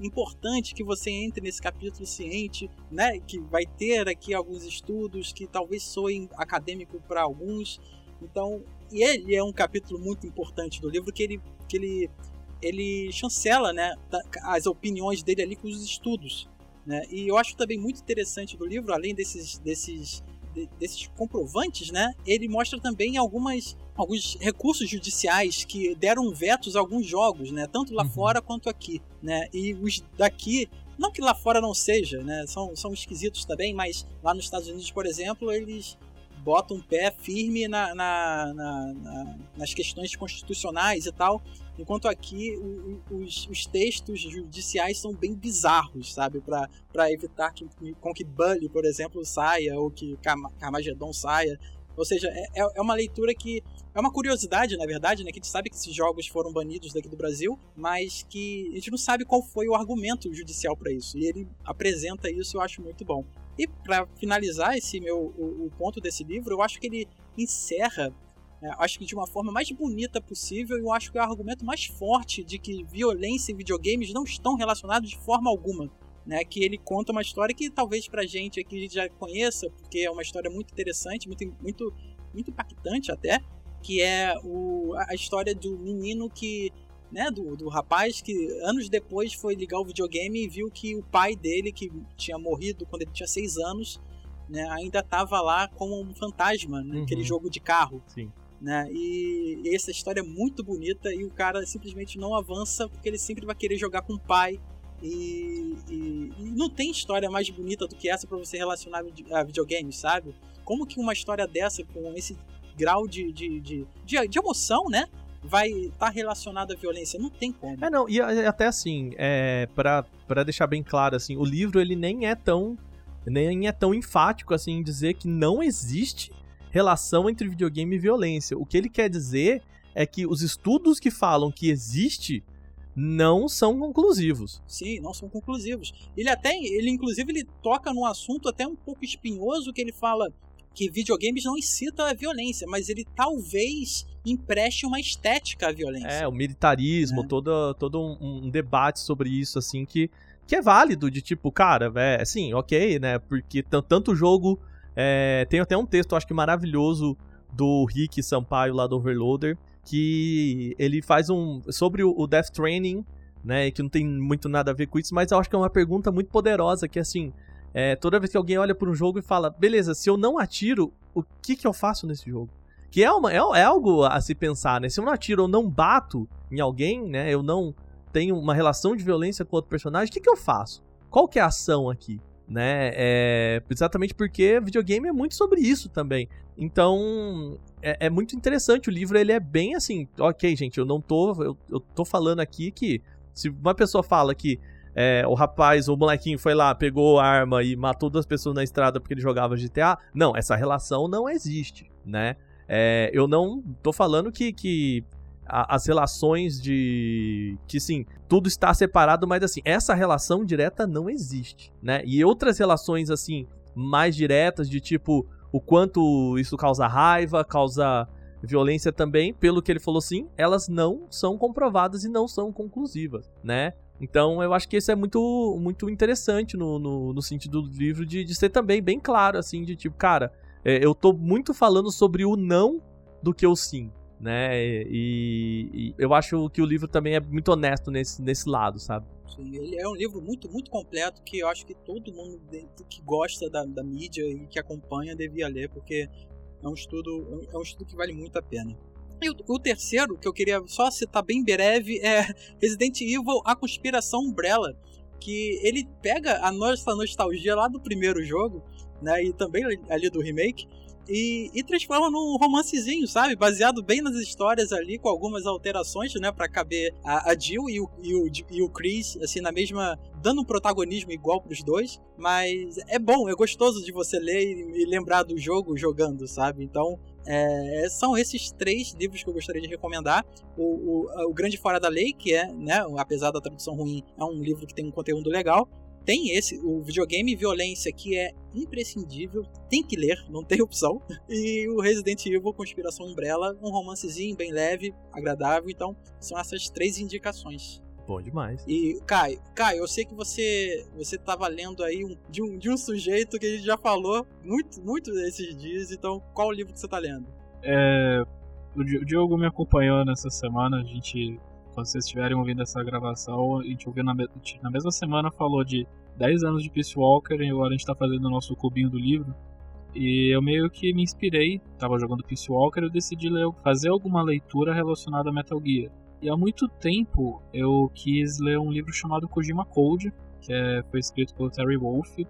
importante que você entre nesse capítulo ciente, né? Que vai ter aqui alguns estudos que talvez soem acadêmico para alguns. Então, e ele é um capítulo muito importante do livro que ele, que ele, ele chancela né, as opiniões dele ali com os estudos. Né? E eu acho também muito interessante do livro, além desses, desses, desses comprovantes, né, ele mostra também algumas, alguns recursos judiciais que deram vetos a alguns jogos, né, tanto lá uhum. fora quanto aqui. Né? E os daqui não que lá fora não seja, né? São, são esquisitos também, mas lá nos Estados Unidos, por exemplo, eles bota um pé firme na, na, na, nas questões constitucionais e tal, enquanto aqui o, os, os, textos judiciais são bem bizarros, sabe? Para evitar que, com que Bully, por exemplo, saia ou que Carmageddon saia. Ou seja, é, é, é uma leitura que é uma curiosidade, na verdade, né? Que a gente sabe que esses jogos foram banidos daqui do Brasil, mas que a gente não sabe qual foi o argumento judicial para isso. E ele apresenta isso, eu acho muito bom. E para finalizar esse meu o, o, ponto desse livro, eu acho que ele encerra, é, acho que de uma forma mais bonita possível, e eu acho que é o argumento mais forte de que violência e videogames não estão relacionados de forma alguma. Né, que ele conta uma história que talvez pra gente aqui a gente já conheça, porque é uma história muito interessante, muito, muito, muito impactante até, que é o, a história do menino que né, do, do rapaz que anos depois foi ligar o videogame e viu que o pai dele, que tinha morrido quando ele tinha seis anos, né, ainda estava lá como um fantasma naquele uhum. jogo de carro. Sim. Né? E, e, essa história é muito bonita e o cara simplesmente não avança porque ele sempre vai querer jogar com o pai. E, e, e não tem história mais bonita do que essa para você relacionar a videogames, sabe? Como que uma história dessa, com esse grau de, de, de, de, de emoção, né? vai estar tá relacionado à violência. Não tem como. É, não, e até assim, é, para deixar bem claro, assim, o livro ele nem é tão nem é tão enfático assim em dizer que não existe relação entre videogame e violência. O que ele quer dizer é que os estudos que falam que existe não são conclusivos. Sim, não são conclusivos. Ele até, ele inclusive ele toca num assunto até um pouco espinhoso que ele fala que videogames não incitam a violência, mas ele talvez empreste uma estética à violência. É, o militarismo, é. todo, todo um, um, debate sobre isso, assim, que, que é válido, de tipo, cara, é, assim, ok, né, porque tanto jogo, é, tem até um texto, acho que maravilhoso, do Rick Sampaio, lá do Overloader, que ele faz um, sobre o, Death Training, né, que não tem muito nada a ver com isso, mas eu acho que é uma pergunta muito poderosa, que assim, é, toda vez que alguém olha para um jogo e fala, beleza, se eu não atiro, o que que eu faço nesse jogo? Que é, uma, é, é algo a se pensar, né? Se eu não atiro ou não bato em alguém, né? Eu não tenho uma relação de violência com outro personagem, o que que eu faço? Qual que é a ação aqui? Né? É, exatamente porque videogame é muito sobre isso também. Então, é, é, muito interessante. O livro ele é bem assim. Ok, gente, eu não tô. Eu, eu tô falando aqui que se uma pessoa fala que é, o rapaz, o molequinho foi lá, pegou a arma e matou duas pessoas na estrada porque ele jogava GTA. Não, essa relação não existe, né? É, eu não tô falando que, que a, as relações de. que sim, tudo está separado, mas assim, essa relação direta não existe, né? E outras relações, assim, mais diretas, de tipo, o quanto isso causa raiva, causa violência também, pelo que ele falou sim, elas não são comprovadas e não são conclusivas, né? Então eu acho que isso é muito, muito interessante no, no, no sentido do livro de, de ser também bem claro, assim, de tipo, cara, é, eu tô muito falando sobre o não do que o sim, né? E, e, eu acho que o livro também é muito honesto nesse, nesse lado, sabe? Sim, ele é um livro muito, muito completo que eu acho que todo mundo que gosta da, da mídia e que acompanha devia ler, porque é um estudo, é um estudo que vale muito a pena. E o, o, terceiro, que eu queria só citar bem breve, é Resident Evil A Conspiração Umbrella. Que ele pega a nossa nostalgia lá do primeiro jogo, né? E também ali do remake. E, e, transforma num romancezinho, sabe? Baseado bem nas histórias ali, com algumas alterações, né? Pra caber a, a Jill e o, e, o, e o Chris, assim, na mesma. dando um protagonismo igual pros dois. Mas é bom, é gostoso de você ler e, e lembrar do jogo jogando, sabe? Então, é, são esses três livros que eu gostaria de recomendar. O, o, o, Grande Fora da Lei, que é, né, apesar da tradução ruim, é um livro que tem um conteúdo legal. Tem esse, o videogame violência, que é imprescindível, tem que ler, não tem opção. E o Resident Evil Conspiração Umbrella, um romancezinho bem leve, agradável. Então, são essas três indicações. Bom demais. E, Caio, Caio, eu sei que você você tava lendo aí um, de, um, de um sujeito que a gente já falou muito, muito desses dias, então qual o livro que você tá lendo? É, o Diogo me acompanhou nessa semana, a gente, quando vocês estiverem ouvindo essa gravação, a gente ouviu na, na mesma semana, falou de 10 anos de Peace Walker e agora a gente tá fazendo o nosso clubinho do livro. E eu meio que me inspirei, tava jogando Peace Walker, eu decidi ler, fazer alguma leitura relacionada a Metal Gear. E há muito tempo eu quis ler um livro chamado Kojima Code, que é, foi escrito pelo Terry Wolff.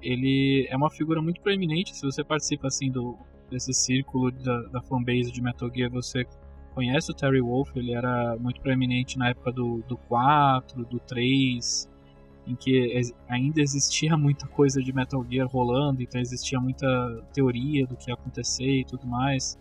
Ele é uma figura muito proeminente, se você participa assim do desse círculo da, da fanbase de Metal Gear, você conhece o Terry Wolff, ele era muito proeminente na época do, do 4, do 3, em que ainda existia muita coisa de Metal Gear rolando, então existia muita teoria do que ia acontecer e tudo mais.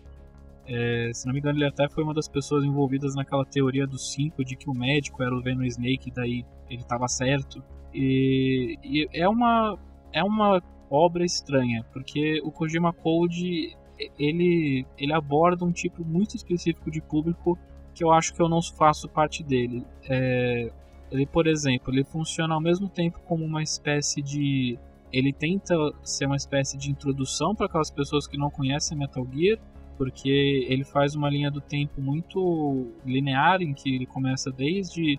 É, se não me engano, ele até foi uma das pessoas envolvidas naquela teoria dos cinco de que o médico era o Venom Snake, e daí ele estava certo. E, e, é uma é uma obra estranha, porque o Kojima Code ele ele aborda um tipo muito específico de público que eu acho que eu não faço parte dele. É, ele, por exemplo, ele funciona ao mesmo tempo como uma espécie de ele tenta ser uma espécie de introdução para aquelas pessoas que não conhecem Metal Gear, porque ele faz uma linha do tempo muito linear em que ele começa desde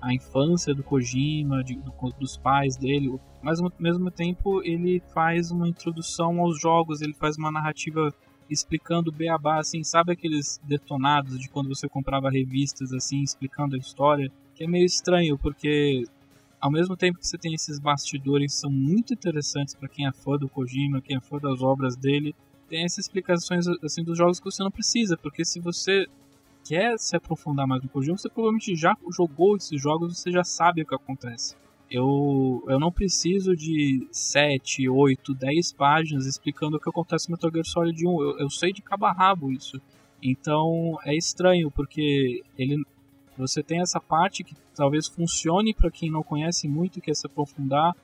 a infância do Kojima, de, do, dos pais dele, mas ao mesmo tempo ele faz uma introdução aos jogos, ele faz uma narrativa explicando o beabá, assim, sabe aqueles detonados de quando você comprava revistas, assim, explicando a história? Que é meio estranho, porque ao mesmo tempo que você tem esses bastidores são muito interessantes para quem é fã do Kojima, quem é fã das obras dele, tem essas explicações assim dos jogos que você não precisa, porque se você quer se aprofundar mais no Kojima, você provavelmente já jogou esses jogos, você já sabe o que acontece. Eu, eu não preciso de 7, 8, 10 páginas explicando o que acontece no Metal Gear Solid 1. Eu, eu sei de cabo a rabo isso. Então é estranho, porque ele você tem essa parte que talvez funcione para quem não conhece muito quer se aprofundar,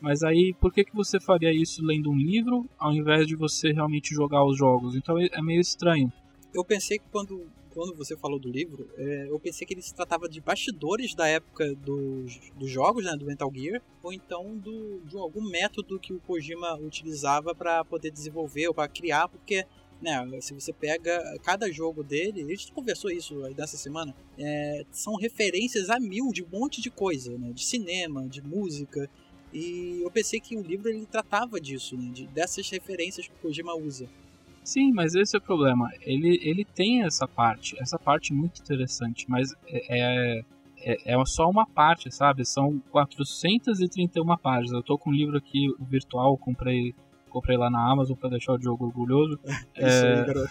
mas aí por que, que você faria isso lendo um livro ao invés de você realmente jogar os jogos? Então é, é meio estranho. Eu pensei que quando, quando você falou do livro, é, eu pensei que ele se tratava de bastidores da época dos, dos jogos, né, do Metal Gear, ou então do, de algum método que o Kojima utilizava para poder desenvolver ou para criar, porque né? Se você pega cada jogo dele, a gente conversou isso aí dessa semana, é, são referências a mil de um monte de coisa, né? De cinema, de música. E eu pensei que o livro ele tratava disso, né? De, dessas referências que o Kojima usa. Sim, mas esse é o problema. Ele, ele tem essa parte, essa parte muito interessante, mas é, é, é só uma parte, sabe? São 431 páginas. Eu tô com um livro aqui virtual, comprei comprei lá na Amazon para deixar o jogo orgulhoso. É isso aí, garoto.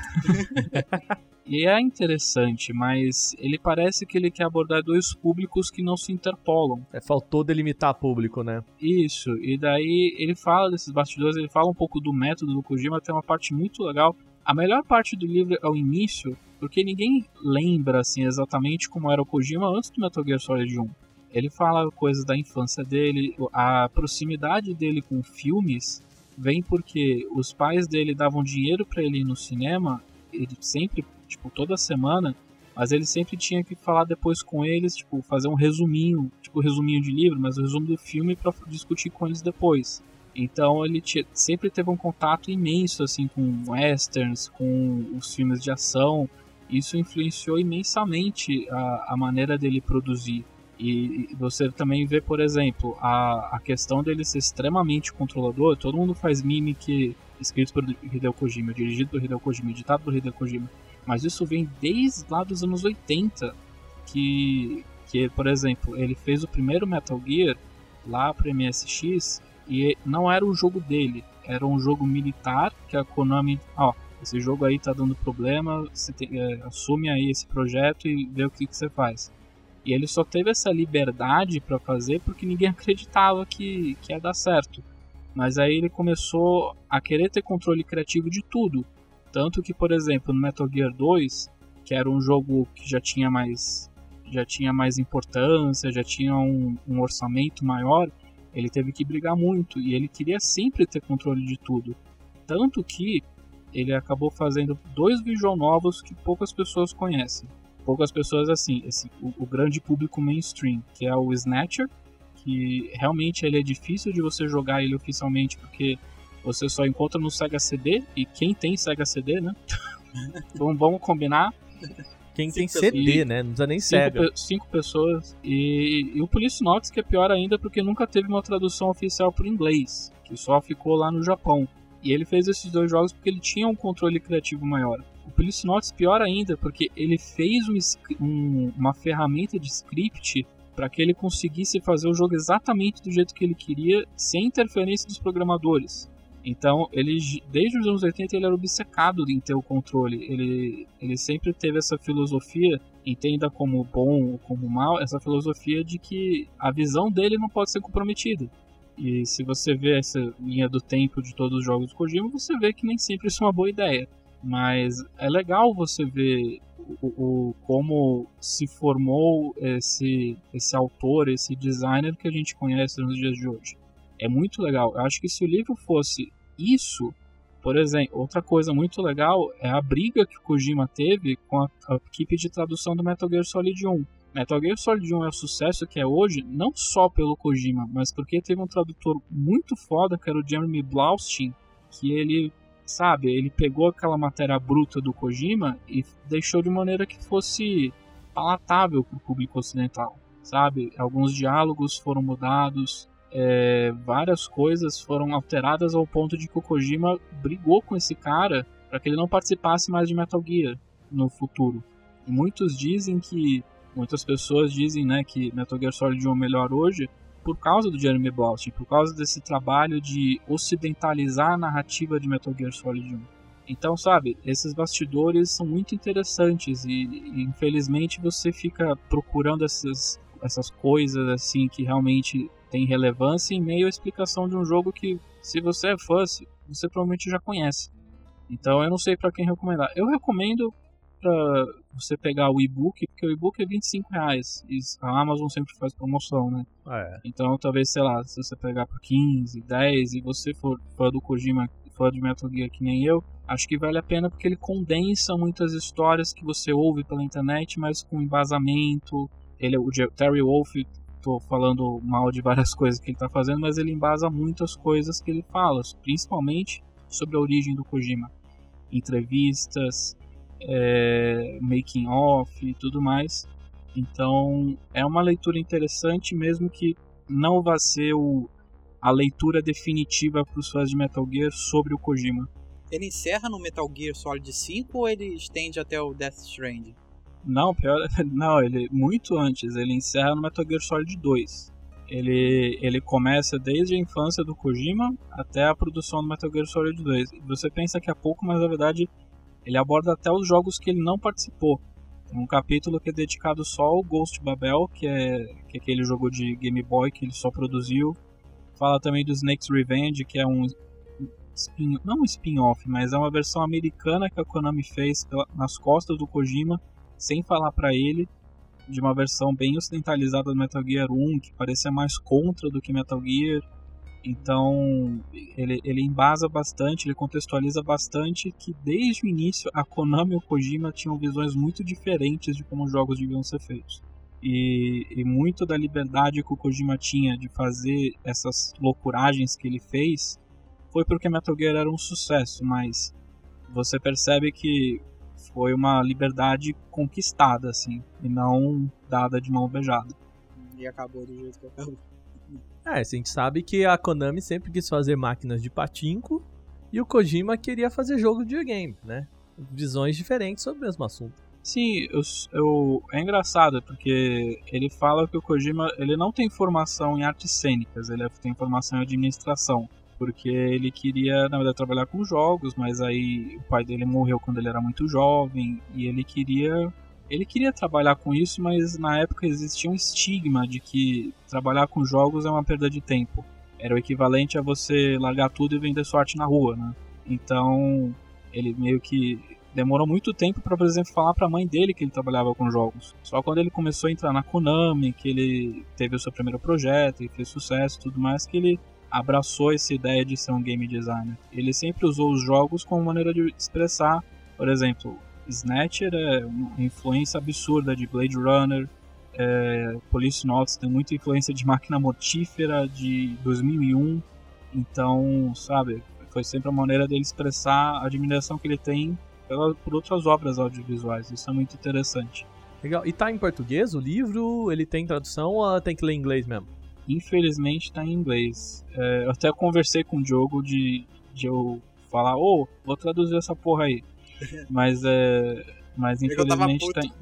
e é interessante, mas ele parece que ele quer abordar dois públicos que não se interpolam. É, faltou delimitar público, né? Isso, e daí ele fala desses bastidores, ele fala um pouco do método do Kojima, tem uma parte muito legal. A melhor parte do livro é o início, porque ninguém lembra assim exatamente como era o Kojima antes do Metal Gear Solid 1. Ele fala coisas da infância dele, a proximidade dele com filmes vem porque os pais dele davam dinheiro para ele ir no cinema, ele sempre, tipo, toda semana, mas ele sempre tinha que falar depois com eles, tipo, fazer um resuminho, tipo, resuminho de livro, mas o resumo do filme para discutir com eles depois. Então ele sempre teve um contato imenso assim com westerns, com os filmes de ação. Isso influenciou imensamente a, a maneira dele produzir. E você também vê, por exemplo, a, a questão dele ser extremamente controlador. Todo mundo faz meme que escrito por Hideo Kojima, dirigido por Hideo Kojima, editado por Hideo Kojima. Mas isso vem desde lá dos anos 80, que, que por exemplo, ele fez o primeiro Metal Gear lá para MSX e não era o jogo dele, era um jogo militar que a Konami, ó, esse jogo aí tá dando problema, você tem, é, assume aí esse projeto e vê o que, que você faz. E ele só teve essa liberdade para fazer porque ninguém acreditava que, que ia dar certo. Mas aí ele começou a querer ter controle criativo de tudo. Tanto que, por exemplo, no Metal Gear 2, que era um jogo que já tinha mais, já tinha mais importância, já tinha um, um orçamento maior, ele teve que brigar muito e ele queria sempre ter controle de tudo. Tanto que ele acabou fazendo dois visual novos que poucas pessoas conhecem poucas pessoas assim, o, o, grande público mainstream, que é o Snatcher, que realmente ele é difícil de você jogar ele oficialmente porque você só encontra no Sega CD e quem tem Sega CD, né? então vamos combinar. Quem tem CD, né? Não precisa nem cinco, Sega. Cinco pessoas. E, e o Police Notes, que é pior ainda porque nunca teve uma tradução oficial para inglês, que só ficou lá no Japão. E ele fez esses dois jogos porque ele tinha um controle criativo maior. O Police Notes pior ainda, porque ele fez um, um, uma ferramenta de script para que ele conseguisse fazer o jogo exatamente do jeito que ele queria, sem interferência dos programadores. Então, ele desde os anos 80 ele era obcecado em ter o controle. Ele, ele sempre teve essa filosofia, entenda como bom ou como mal, essa filosofia de que a visão dele não pode ser comprometida. E se você vê essa linha do tempo de todos os jogos do Kojima, você vê que nem sempre isso é uma boa ideia. Mas é legal você ver o, o, como se formou esse, esse autor, esse designer que a gente conhece nos dias de hoje. É muito legal. Eu acho que se o livro fosse isso, por exemplo, outra coisa muito legal é a briga que o Kojima teve com a, a equipe de tradução do Metal Gear Solid 1 Metal Gear Solid 1 é o sucesso que é hoje, não só pelo Kojima, mas porque teve um tradutor muito foda, que era o Jeremy Blaustein, que ele sabe, ele pegou aquela matéria bruta do Kojima e deixou de maneira que fosse palatável para o público ocidental, sabe? Alguns diálogos foram mudados, é, várias coisas foram alteradas ao ponto de que o Kojima brigou com esse cara para que ele não participasse mais de Metal Gear no futuro. E muitos dizem que, muitas pessoas dizem, né, que Metal Gear Solid 1 é melhor hoje por causa do Jeremy Blaustein, por causa desse trabalho de ocidentalizar a narrativa de Metal Gear Solid 1. Então, sabe, esses bastidores são muito interessantes e, e infelizmente você fica procurando essas, essas coisas assim que realmente têm relevância em meio à explicação de um jogo que, se você é fã, você provavelmente já conhece. Então eu não sei para quem recomendar. Eu recomendo para você pegar o e-book, porque o e-book é 25 reais. E a Amazon sempre faz promoção, né? É. Então talvez, sei lá, se você pegar por 15, 10 e você for fã do Kojima, fã de Metal Gear que nem eu, acho que vale a pena porque ele condensa muitas histórias que você ouve pela internet, mas com embasamento. Ele, o Terry Wolf, tô falando mal de várias coisas que ele tá fazendo, mas ele embasa muitas coisas que ele fala, principalmente sobre a origem do Kojima. Entrevistas, é, making off e tudo mais. Então é uma leitura interessante, mesmo que não vá ser o, a leitura definitiva para os fãs de Metal Gear sobre o Kojima. Ele encerra no Metal Gear Solid 5 ou ele estende até o Death Stranding? Não, pior, não, ele muito antes, ele encerra no Metal Gear Solid 2. Ele, ele começa desde a infância do Kojima até a produção do Metal Gear Solid 2. Você pensa que é pouco, mas na verdade ele aborda até os jogos que ele não participou. Tem um capítulo que é dedicado só ao Ghost Babel, que é, que é aquele jogo de Game Boy que ele só produziu. Fala também do Snake's Revenge, que é um spin, não um spin-off, mas é uma versão americana que a Konami fez pela, nas costas do Kojima, sem falar para ele, de uma versão bem ocidentalizada do Metal Gear 1, que parecia mais contra do que Metal Gear. Então, ele, ele embasa bastante, ele contextualiza bastante que desde o início a Konami e o Kojima tinham visões muito diferentes de como os jogos deviam ser feitos. E, e muito da liberdade que o Kojima tinha de fazer essas loucuragens que ele fez foi porque Metal Gear era um sucesso, mas você percebe que foi uma liberdade conquistada, assim, e não dada de mão beijada. E acabou do jeito que acabou. É, a gente sabe que a Konami sempre quis fazer máquinas de patinco e o Kojima queria fazer jogo de videogame, né? Visões diferentes sobre o mesmo assunto. Sim, eu, eu, é engraçado porque ele fala que o Kojima ele não tem formação em artes cênicas, ele tem formação em administração. Porque ele queria, na verdade, trabalhar com jogos, mas aí o pai dele morreu quando ele era muito jovem e ele queria ele queria trabalhar com isso, mas na época existia um estigma de que trabalhar com jogos é uma perda de tempo. Era o equivalente a você largar tudo e vender sorte na rua, né? Então, ele meio que demorou muito tempo para, por exemplo, falar para a mãe dele que ele trabalhava com jogos. Só quando ele começou a entrar na Konami, que ele teve o seu primeiro projeto e fez sucesso tudo mais, que ele abraçou essa ideia de ser um game designer. Ele sempre usou os jogos como maneira de expressar, por exemplo, Snatcher é uma influência absurda de Blade Runner, é, Police Notes tem muita influência de Máquina Mortífera de 2001, então, sabe, foi sempre a maneira dele expressar a admiração que ele tem pela, por outras obras audiovisuais, isso é muito interessante. Legal, e tá em português o livro? Ele tem tradução ou tem que ler em inglês mesmo? Infelizmente tá em inglês. É, eu até conversei com o Diogo de, de eu falar, ô, oh, vou traduzir essa porra aí. Mas é. Mas infelizmente eu tava, tem.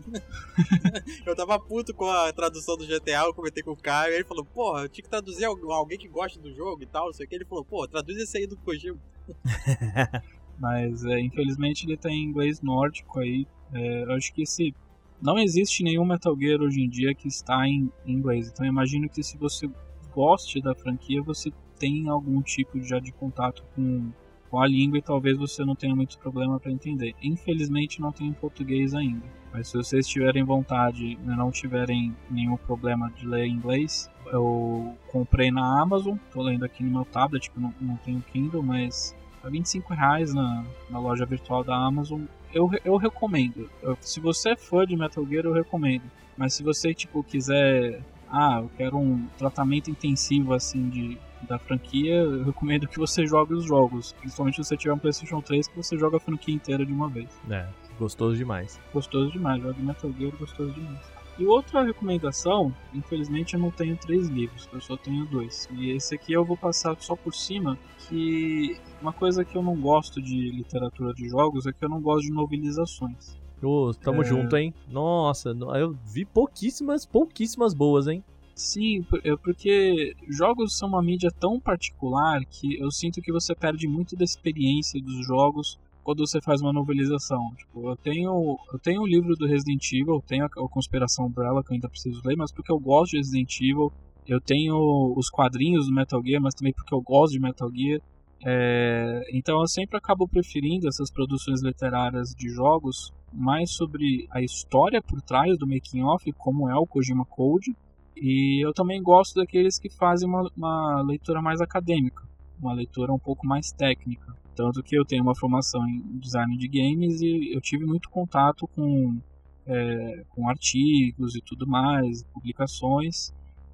eu tava puto com a tradução do GTA, eu comentei com o Caio, e ele falou, porra, eu tinha que traduzir alguém que gosta do jogo e tal, não sei o que. Ele falou, pô, traduz esse aí do Kojima. Mas é, infelizmente ele tem inglês nórdico aí. É, eu acho que esse. Não existe nenhum Metal Gear hoje em dia que está em inglês. Então imagino que se você goste da franquia, você tem algum tipo já de contato com com a língua e talvez você não tenha muito problema para entender. Infelizmente não tem em português ainda. Mas se vocês tiverem vontade e não tiverem nenhum problema de ler inglês, eu comprei na Amazon, tô lendo aqui no meu tablet, não, não tenho Kindle, mas a 25 reais na, na loja virtual da Amazon. Eu, eu recomendo. Eu, se você é fã de Metal Gear, eu recomendo. Mas se você tipo quiser, ah, eu quero um tratamento intensivo assim de da franquia, eu recomendo que você jogue os jogos. Principalmente se você tiver um PlayStation 3, que você joga a franquia inteira de uma vez. É, gostoso demais. Gostoso demais, joga Metal Gear gostoso demais. E outra recomendação, infelizmente eu não tenho três livros, eu só tenho dois. E esse aqui eu vou passar só por cima, que uma coisa que eu não gosto de literatura de jogos é que eu não gosto de novelizações. Ô, tamo É. junto, hein? Nossa, no- eu vi pouquíssimas, pouquíssimas boas, hein? Sim, é porque jogos são uma mídia tão particular que eu sinto que você perde muito da experiência dos jogos quando você faz uma novelização. Tipo, eu tenho, eu tenho o livro do Resident Evil, tenho a, a Conspiração Umbrella que eu ainda preciso ler, mas porque eu gosto de Resident Evil. Eu tenho os quadrinhos do Metal Gear, mas também porque eu gosto de Metal Gear. É, então eu sempre acabo preferindo essas produções literárias de jogos mais sobre a história por trás do making off, como é o Kojima Code, e eu também gosto daqueles que fazem uma, uma leitura mais acadêmica, uma leitura um pouco mais técnica. Tanto que eu tenho uma formação em design de games e eu tive muito contato com, é, com artigos e tudo mais, publicações.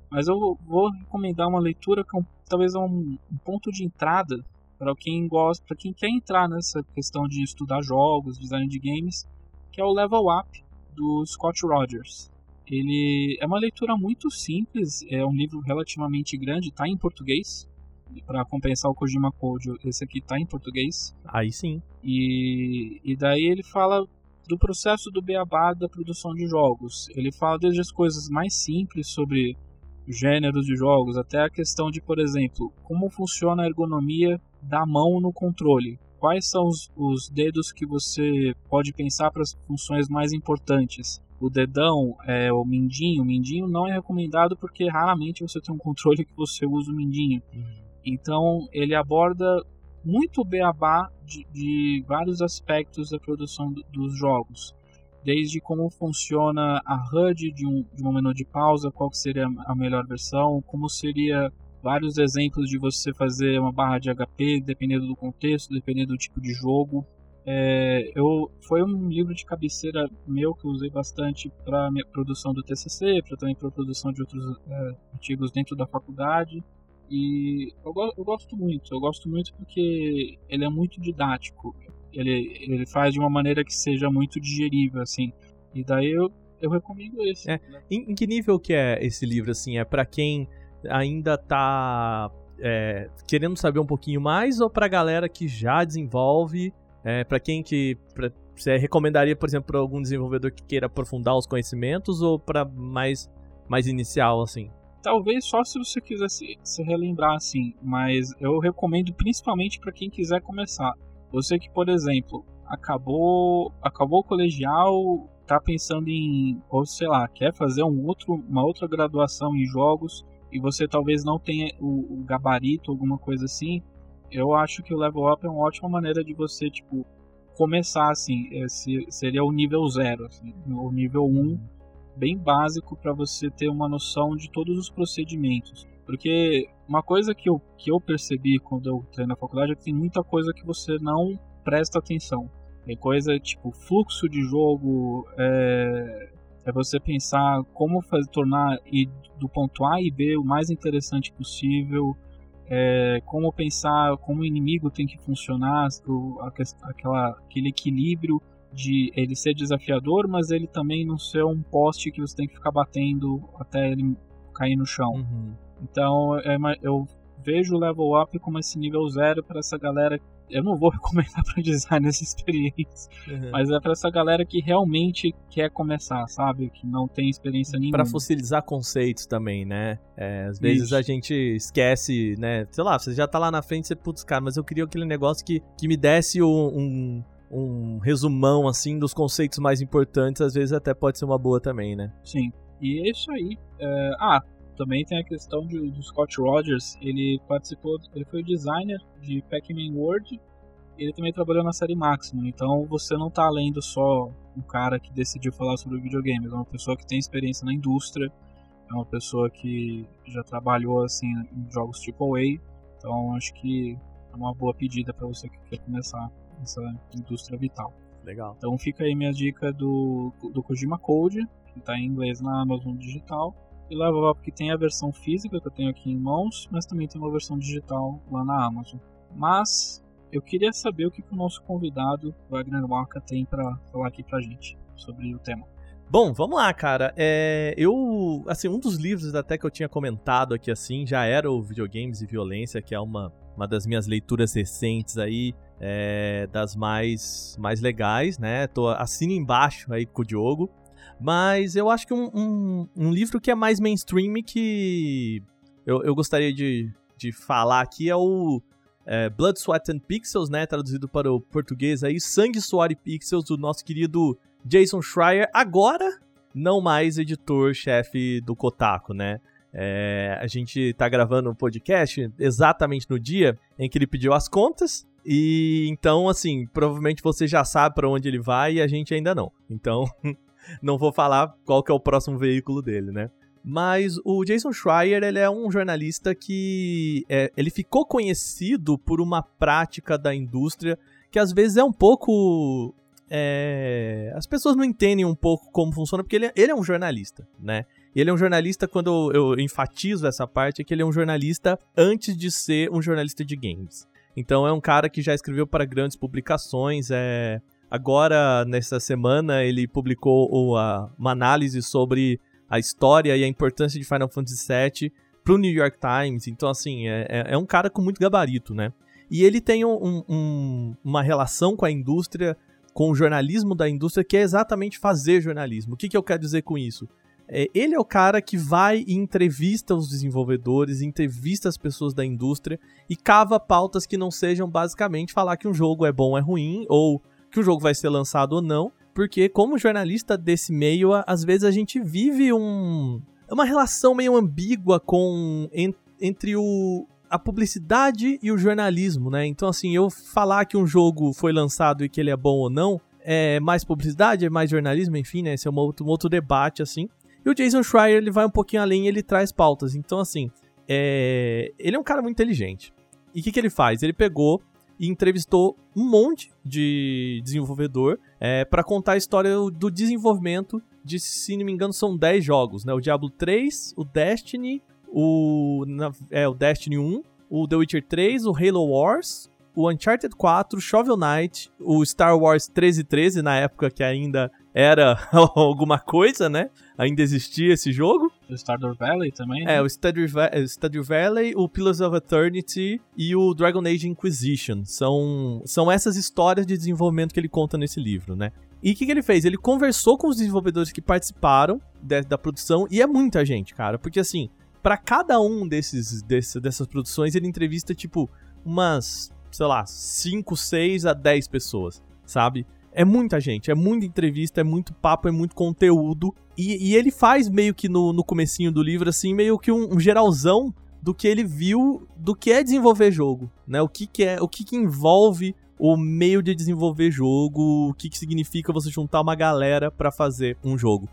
Mas eu vou recomendar uma leitura que é talvez é um, um ponto de entrada para quem gosta, para quem quer entrar nessa questão de estudar jogos, design de games, que é o Level Up do Scott Rogers. Ele é uma leitura muito simples, é um livro relativamente grande, está em português. Para compensar o Kojima Code, esse aqui está em português. Aí sim. E, e daí ele fala do processo do beabá da produção de jogos. Ele fala desde as coisas mais simples sobre gêneros de jogos, até a questão de, por exemplo, como funciona a ergonomia da mão no controle. Quais são os, os dedos que você pode pensar para as funções mais importantes? O dedão, é, o mindinho. O mindinho não é recomendado porque raramente você tem um controle que você usa o mindinho. Então ele aborda muito o beabá de, de vários aspectos da produção do- dos jogos. Desde como funciona a HUD de um, de um menu de pausa, qual seria a melhor versão, como seria vários exemplos de você fazer uma barra de HP, dependendo do contexto, dependendo do tipo de jogo. É, eu, foi um livro de cabeceira meu que eu usei bastante para minha produção do TCC, para também para produção de outros é, artigos dentro da faculdade. E eu, eu gosto muito, eu gosto muito porque ele é muito didático. Ele, ele faz de uma maneira que seja muito digerível, assim. E daí eu, eu recomendo esse. É. né? Em, em que nível que é esse livro, assim? É pra quem ainda tá é, querendo saber um pouquinho mais ou pra galera que já desenvolve? É, pra quem que... Pra, você recomendaria, por exemplo, pra algum desenvolvedor que queira aprofundar os conhecimentos ou pra mais, mais inicial, assim? Talvez só se você quiser se, se relembrar, assim. Mas eu recomendo principalmente para quem quiser começar. Você que, por exemplo, acabou, acabou o colegial, tá pensando em, ou sei lá, quer fazer um outro, uma outra graduação em jogos e você talvez não tenha o, o gabarito, alguma coisa assim, eu acho que o Level Up é uma ótima maneira de você, tipo, começar assim. Esse seria o nível zero, assim, o nível 1, um, bem básico para você ter uma noção de todos os procedimentos. Porque uma coisa que eu, que eu percebi quando eu entrei na faculdade é que tem muita coisa que você não presta atenção. Tem coisa tipo fluxo de jogo, é, é você pensar como fazer, tornar ir do ponto A e B o mais interessante possível, é, como pensar como o inimigo tem que funcionar, aquela, aquele equilíbrio de ele ser desafiador, mas ele também não ser um poste que você tem que ficar batendo até ele cair no chão. Uhum. Então é, eu vejo o level up como esse nível zero para essa galera. Eu não vou recomendar para design essa experiência, Uhum. mas é para essa galera que realmente quer começar, sabe? Que não tem experiência nenhuma. Pra fossilizar conceitos também, né? É, às vezes Isso. a gente esquece, né? Sei lá, você já tá lá na frente e você, putz, cara, mas eu queria aquele negócio que, que me desse um, um, um resumão, assim, dos conceitos mais importantes. Às vezes até pode ser uma boa também, né? Sim. E é isso aí. É, ah, também tem a questão de, do Scott Rogers. Ele participou, ele foi designer de Pac-Man World. Ele também trabalhou na série Maximum. Então você não tá lendo só um cara que decidiu falar sobre videogames. É uma pessoa que tem experiência na indústria. É uma pessoa que já trabalhou assim em jogos AAA. Então acho que é uma boa pedida para você que quer começar nessa indústria vital. Legal. Então fica aí minha dica do, do Kojima Code, que está em inglês na Amazon Digital. e Level Up que tem a versão física que eu tenho aqui em mãos, mas também tem uma versão digital lá na Amazon. Mas eu queria saber o que, que o nosso convidado, Wagner Waka, tem para falar aqui pra gente sobre o tema. Bom, vamos lá, cara. É, eu, assim, um dos livros até que eu tinha comentado aqui, assim, já era o Videogames e Violência, que é uma, uma das minhas leituras recentes aí, é, das mais, mais legais, né? Tô assino embaixo aí com o Diogo. Mas eu acho que um, um, um livro que é mais mainstream que eu, eu gostaria de, de falar aqui é o é, Blood, Sweat and Pixels, né? Traduzido para o português aí, Sangue, Suor e Pixels, do nosso querido Jason Schreier, agora não mais editor-chefe do Kotaku, né? É, a gente tá gravando um podcast exatamente no dia em que ele pediu as contas. E então, assim, provavelmente você já sabe para onde ele vai e a gente ainda não. Então, não vou falar qual que é o próximo veículo dele, né? Mas o Jason Schreier, ele é um jornalista que é, ele ficou conhecido por uma prática da indústria que às vezes é um pouco é, as pessoas não entendem um pouco como funciona, porque ele, ele é um jornalista, né? E ele é um jornalista, quando eu, eu, enfatizo essa parte, é que ele é um jornalista antes de ser um jornalista de games. Então é um cara que já escreveu para grandes publicações. É... Agora, nessa semana, ele publicou uma, análise sobre a história e a importância de Final Fantasy VII pro New York Times. Então, assim, é, é, é um cara com muito gabarito, né? E ele tem um, um, uma relação com a indústria com o jornalismo da indústria, que é exatamente fazer jornalismo. O que, que eu quero dizer com isso? É, ele é o cara que vai e entrevista os desenvolvedores, entrevista as pessoas da indústria e cava pautas que não sejam basicamente falar que um jogo é bom ou é ruim, ou que o jogo vai ser lançado ou não, porque como jornalista desse meio, às vezes a gente vive um, uma relação meio ambígua com entre o, a publicidade e o jornalismo, né? Então, assim, eu falar que um jogo foi lançado e que ele é bom ou não, é mais publicidade, é mais jornalismo, enfim, né? Esse é um outro, um outro debate, assim. E o Jason Schreier, ele vai um pouquinho além e ele traz pautas. Então, assim, é... ele é um cara muito inteligente. E o que, que ele faz? Ele pegou e entrevistou um monte de desenvolvedor é, para contar a história do desenvolvimento de, se não me engano, são 10 jogos, né? O Diablo 3, o Destiny, o, é, o Destiny 1, o The Witcher 3, o Halo Wars, o Uncharted 4, Shovel Knight, o Star Wars 1313, na época que ainda era alguma coisa, né? Ainda existia esse jogo. O Stardew Valley também, né? É, o Stardew, Stardew Valley, o Pillars of Eternity e o Dragon Age Inquisition. São, são essas histórias de desenvolvimento que ele conta nesse livro, né? E o que, que, ele fez? Ele conversou com os desenvolvedores que participaram de, da produção, e é muita gente, cara, porque assim, para cada um desses, desse, dessas produções, ele entrevista, tipo, umas, sei lá, 5, 6 a 10 pessoas, sabe? É muita gente, é muita entrevista, é muito papo, é muito conteúdo. E, e ele faz meio que no, no comecinho do livro, assim, meio que um, um, geralzão do que ele viu do que é desenvolver jogo, né? O que, que é, o que, que envolve o meio de desenvolver jogo, o que, que significa você juntar uma galera para fazer um jogo.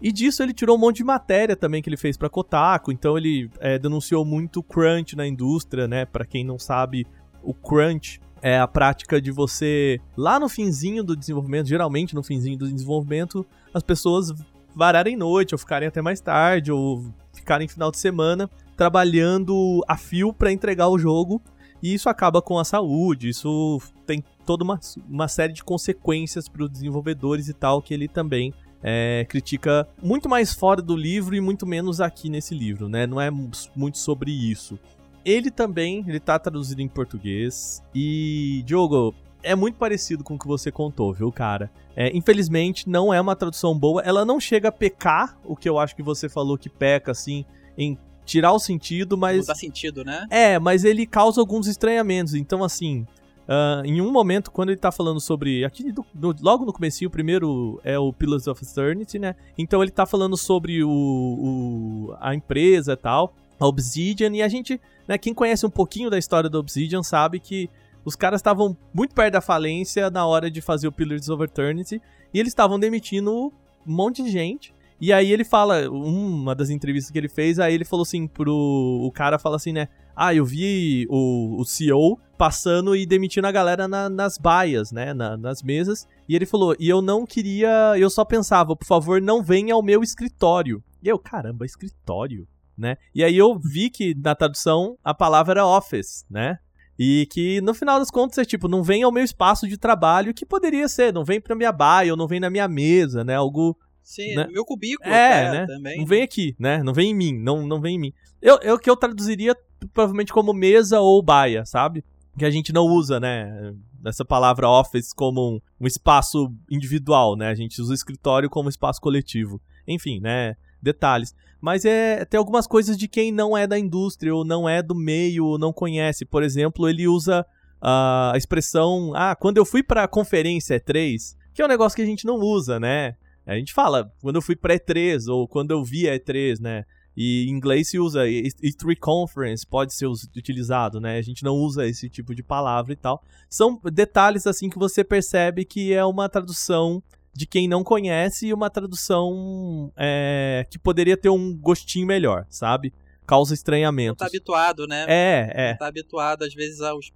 E disso ele tirou um monte de matéria também que ele fez para Kotaku, então ele é, denunciou muito crunch na indústria, né? Para quem não sabe, o crunch é a prática de você lá no finzinho do desenvolvimento, geralmente no finzinho do desenvolvimento, as pessoas vararem noite ou ficarem até mais tarde ou ficarem final de semana trabalhando a fio para entregar o jogo e isso acaba com a saúde, isso tem toda uma, uma série de consequências para os desenvolvedores e tal que ele também é, critica muito mais fora do livro e muito menos aqui nesse livro, né? Não é muito sobre isso. Ele também, ele tá traduzido em português. E, Diogo, é muito parecido com o que você contou, viu, cara? É, infelizmente, não é uma tradução boa. Ela não chega a pecar, o que eu acho que você falou que peca, assim, em tirar o sentido, mas. Dá sentido, né? É, mas ele causa alguns estranhamentos. Então, assim, Uh, em um momento, quando ele tá falando sobre. Aqui do, do, logo no começo, o primeiro é o Pillars of Eternity, né? Então ele tá falando sobre o, o, a empresa e tal, a Obsidian, e a gente, né, quem conhece um pouquinho da história da Obsidian sabe que os caras estavam muito perto da falência na hora de fazer o Pillars of Eternity, e eles estavam demitindo um monte de gente. E aí ele fala, uma das entrevistas que ele fez, aí ele falou assim pro. O cara fala assim, né? Ah, eu vi o, o CEO passando e demitindo a galera na, nas baias, né? Na, nas mesas. E ele falou, e eu não queria. Eu só pensava, por favor, não venha ao meu escritório. E eu, caramba, escritório, né? E aí eu vi que na tradução a palavra era office, né? E que no final das contas é tipo, não vem ao meu espaço de trabalho, que poderia ser, não vem pra minha baia, ou não vem na minha mesa, né? Algo. Sim, né? meu cubículo É, até, né? também. Não vem aqui, né? Não vem em mim, não, não vem em mim. Eu, eu que eu traduziria provavelmente como mesa ou baia, sabe? Que a gente não usa, né? Essa palavra office como um, um espaço individual, né? A gente usa o escritório como espaço coletivo. Enfim, né? Detalhes. Mas é tem algumas coisas de quem não é da indústria ou não é do meio ou não conhece. Por exemplo, ele usa a expressão, ah, quando eu fui pra conferência E3, que é um negócio que a gente não usa, né? A gente fala, quando eu fui pra E3 ou quando eu vi a E3, né? E em inglês se usa E3 Conference, pode ser utilizado, né? A gente não usa esse tipo de palavra e tal. São detalhes assim que você percebe que é uma tradução de quem não conhece e uma tradução é, que poderia ter um gostinho melhor, sabe? Causa Não estranhamento. tá habituado, né? É, é. Não tá habituado, às vezes, aos,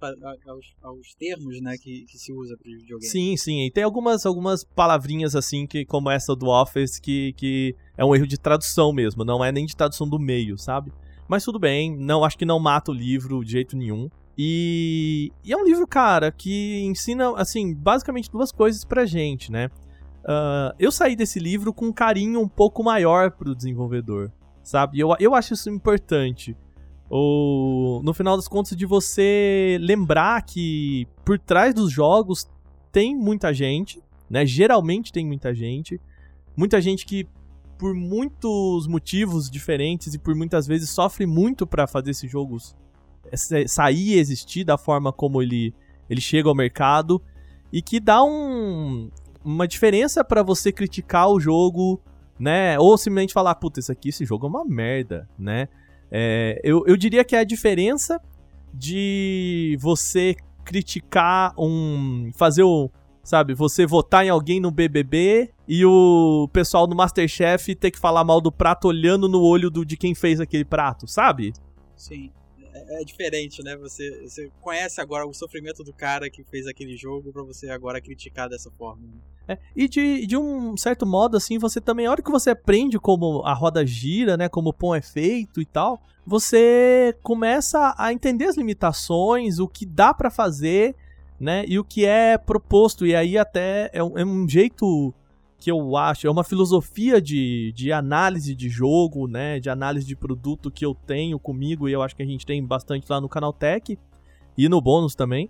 aos, aos termos, né, que, que se usa para videogame. Sim, sim. E tem algumas, algumas palavrinhas assim, que como essa do Office, que, que é um erro de tradução mesmo. Não é nem de tradução do meio, sabe? Mas tudo bem, não acho que não mata o livro de jeito nenhum. E, e é um livro, cara, que ensina, assim, basicamente duas coisas pra gente, né? Ah, eu saí desse livro com um carinho um pouco maior pro desenvolvedor, sabe? Eu, eu acho isso importante. Ou, no final das contas, de você lembrar que por trás dos jogos tem muita gente, né? Geralmente tem muita gente. Muita gente que, por muitos motivos diferentes e por muitas vezes sofre muito pra fazer esses jogos eh, sair e existir da forma como ele, ele chega ao mercado. E que dá um, uma diferença pra você criticar o jogo, né? Ou simplesmente falar, puta, esse aqui, esse jogo é uma merda, né? É, eu, eu diria que é a diferença de você criticar um. fazer o. Sabe, você votar em alguém no BBB e o pessoal no Masterchef ter que falar mal do prato olhando no olho do, de quem fez aquele prato, sabe? Sim. É, diferente, né? Você, você conhece agora o sofrimento do cara que fez aquele jogo pra você agora criticar dessa forma. né? É, e de, de um certo modo, assim, você também, a hora que você aprende como a roda gira, né, como o pão é feito e tal, você começa a entender as limitações, o que dá pra fazer, né, e o que é proposto. E aí até é um, é um jeito que eu acho, é uma filosofia de, de análise de jogo, né, de análise de produto que eu tenho comigo e eu acho que a gente tem bastante lá no Canaltech e no bônus também,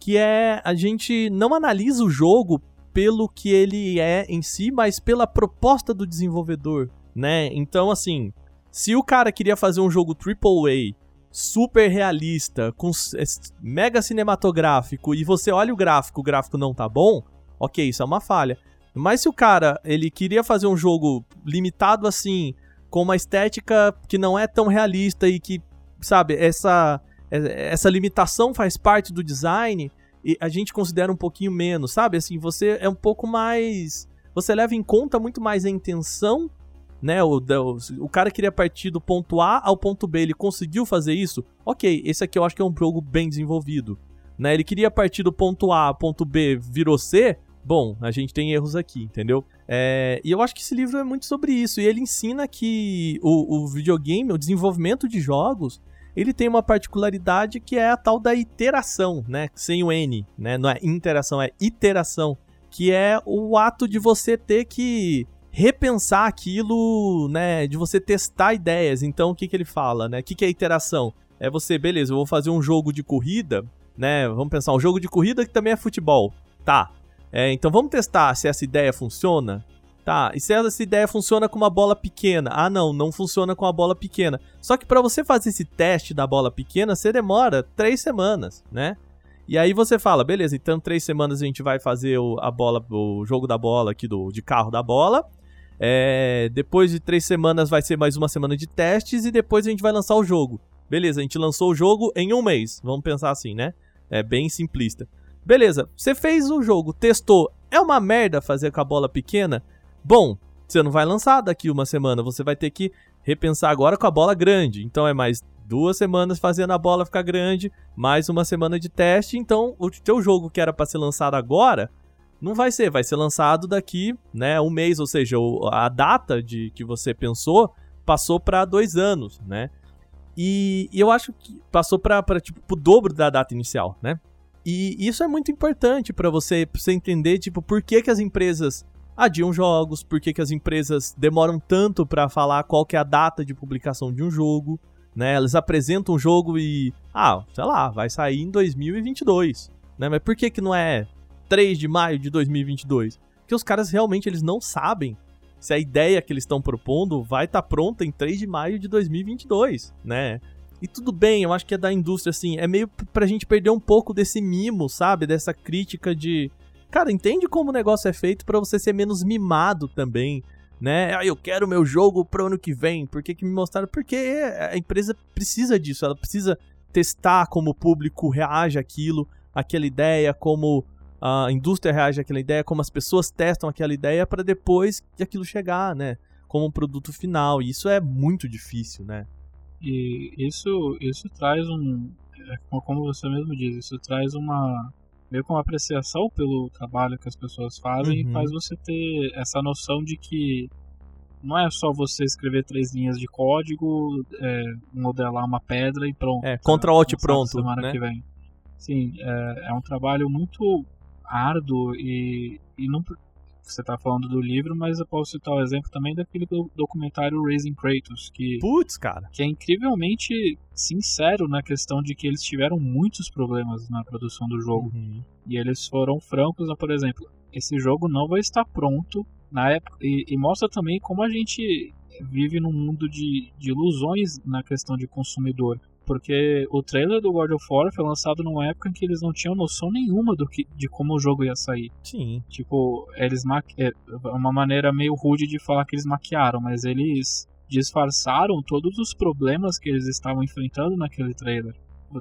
que é a gente não analisa o jogo pelo que ele é em si, mas pela proposta do desenvolvedor, né? Então, assim, se o cara queria fazer um jogo AAA super realista, com es- mega cinematográfico, e você olha o gráfico, o gráfico não tá bom, ok, isso é uma falha. Mas se o cara, ele queria fazer um jogo limitado assim, com uma estética que não é tão realista e que, sabe, essa, é- essa limitação faz parte do design, e a gente considera um pouquinho menos, sabe? Assim, você é um pouco mais. Você leva em conta muito mais a intenção, né? O, o, o cara queria partir do ponto A ao ponto B, ele conseguiu fazer isso? Ok, esse aqui eu acho que é um jogo bem desenvolvido. Né? Ele queria partir do ponto A ao ponto B, virou C? Bom, a gente tem erros aqui, entendeu? É, e eu acho que esse livro é muito sobre isso. E ele ensina que o, o videogame, o desenvolvimento de jogos, ele tem uma particularidade que é a tal da iteração, né? Sem o N, né? Não é interação, é iteração. Que é o ato de você ter que repensar aquilo, né? De você testar ideias. Então, o que, que ele fala, né? O que, que é iteração? É você, beleza, eu vou fazer um jogo de corrida, né? Vamos pensar, um jogo de corrida que também é futebol. Tá. É, então vamos testar se essa ideia funciona. Tá, e se essa ideia funciona com uma bola pequena? Ah, não, não funciona com a bola pequena. Só que para você fazer esse teste da bola pequena, você demora três semanas, né? E aí você fala, beleza, então três semanas a gente vai fazer o, a bola, o jogo da bola aqui do de carro da bola. É, depois de três semanas vai ser mais uma semana de testes e depois a gente vai lançar o jogo. Beleza, a gente lançou o jogo em um mês. Vamos pensar assim, né? É bem simplista. Beleza, você fez o jogo, testou. É uma merda fazer com a bola pequena? Bom, você não vai lançar daqui uma semana, você vai ter que repensar agora com a bola grande. Então é mais duas semanas fazendo a bola ficar grande, mais uma semana de teste. Então o teu jogo que era para ser lançado agora Não vai ser, vai ser lançado daqui, né, um mês, ou seja, a data de que você pensou passou para dois anos, né? E, e, eu acho que passou para tipo pro dobro da data inicial, né? E isso é muito importante para você, pra você entender tipo por que, que as empresas adiam jogos, por que, que as empresas demoram tanto para falar qual que é a data de publicação de um jogo, né? Elas apresentam um jogo e ah, sei lá, vai sair em 2022, né? Mas por que que não é 3 de maio de 2022? Porque os caras realmente eles não sabem se a ideia que eles estão propondo vai estar tá pronta em 3 de maio de 2022, né? E tudo bem, eu acho que é da indústria, assim, é meio pra gente perder um pouco desse mimo, sabe? Dessa crítica de. Cara, entende como o negócio é feito para você ser menos mimado também, né? Ah, eu quero meu jogo pro ano que vem, por que, que me mostraram? Porque a empresa precisa disso, ela precisa testar como o público reage àquilo, àquela ideia, como a indústria reage àquela ideia, como as pessoas testam aquela ideia para depois que aquilo chegar, né? Como um produto final. E isso é muito difícil, né? E isso, isso traz um. É, como você mesmo diz, isso traz uma. meio com uma apreciação pelo trabalho que as pessoas fazem uhum. e faz você ter essa noção de que não é só você escrever três linhas de código, é, modelar uma pedra e pronto. É, contra Alt pronto. Semana né? que vem. Sim, é, é um trabalho muito árduo e, e não você está falando do livro, mas eu posso citar o exemplo também daquele documentário Raising Kratos, que Putz, cara, que é incrivelmente sincero na questão de que eles tiveram muitos problemas na produção do jogo. Uhum. E eles foram francos, por exemplo, esse jogo não vai estar pronto na época e, e mostra também como a gente vive num mundo de, de ilusões na questão de consumidor. Porque o trailer do God of War foi lançado numa época em que eles não tinham noção nenhuma do que, de como o jogo ia sair. Sim. Tipo, eles maqui... é uma maneira meio rude de falar que eles maquiaram, mas eles disfarçaram todos os problemas que eles estavam enfrentando naquele trailer.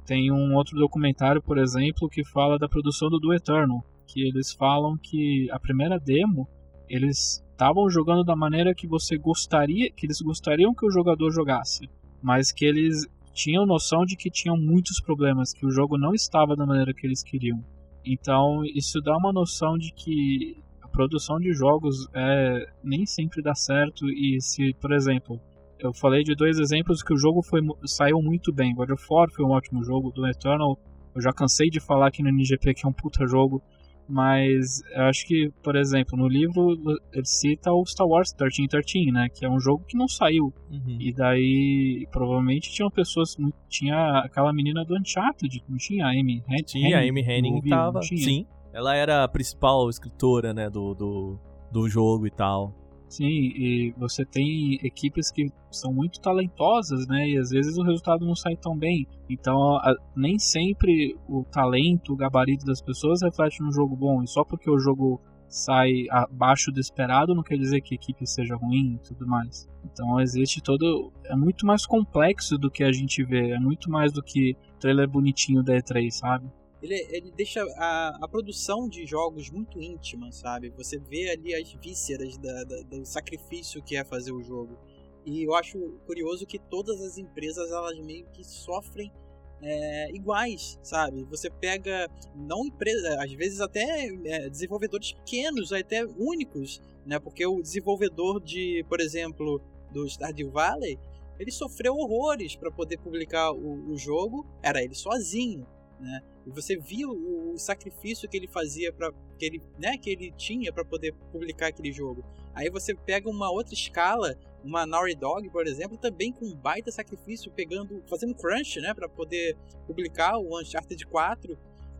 Tem um outro documentário, por exemplo, que fala da produção do Do Eternal, que eles falam que a primeira demo eles estavam jogando da maneira que você gostaria, que eles gostariam que o jogador jogasse, mas que eles tinham noção de que tinham muitos problemas, que o jogo não estava da maneira que eles queriam. Então, isso dá uma noção de que a produção de jogos é, nem sempre dá certo e se, por exemplo, eu falei de dois exemplos que o jogo foi, saiu muito bem. God of War foi um ótimo jogo, do Eternal eu já cansei de falar aqui no NGP que é um puta jogo, mas eu acho que, por exemplo, no livro ele cita o Star Wars 1313, né? Que é um jogo que não saiu. Uhum. E daí provavelmente tinham pessoas. Tinha aquela menina do Uncharted, não tinha a Amy Henning? Tinha, a Amy Henning tava. Sim. Ela era a principal escritora, né, do, do, do jogo e tal. Sim, e você tem equipes que são muito talentosas, né? E às vezes o resultado não sai tão bem. Então, a, nem sempre o talento, o gabarito das pessoas reflete num jogo bom. E só porque o jogo sai abaixo do esperado não quer dizer que a equipe seja ruim e tudo mais. Então existe todo. É muito mais complexo do que a gente vê. É muito mais do que trailer bonitinho da E3, sabe? Ele, ele deixa a, a produção de jogos muito íntima, sabe? Você vê ali as vísceras da, da, do sacrifício que é fazer o jogo. E eu acho curioso que todas as empresas elas meio que sofrem é, iguais, sabe? Você pega não empresa, às vezes até é, desenvolvedores pequenos, até únicos, né? Porque o desenvolvedor de, por exemplo, do Stardew Valley, ele sofreu horrores para poder publicar o, o, jogo. Era ele sozinho, né? E você viu o, sacrifício que ele fazia para que ele, né, que ele tinha para poder publicar aquele jogo. Aí você pega uma outra escala, uma Naughty Dog, por exemplo, também com um baita sacrifício, pegando, fazendo crunch, né, para poder publicar o Uncharted 4.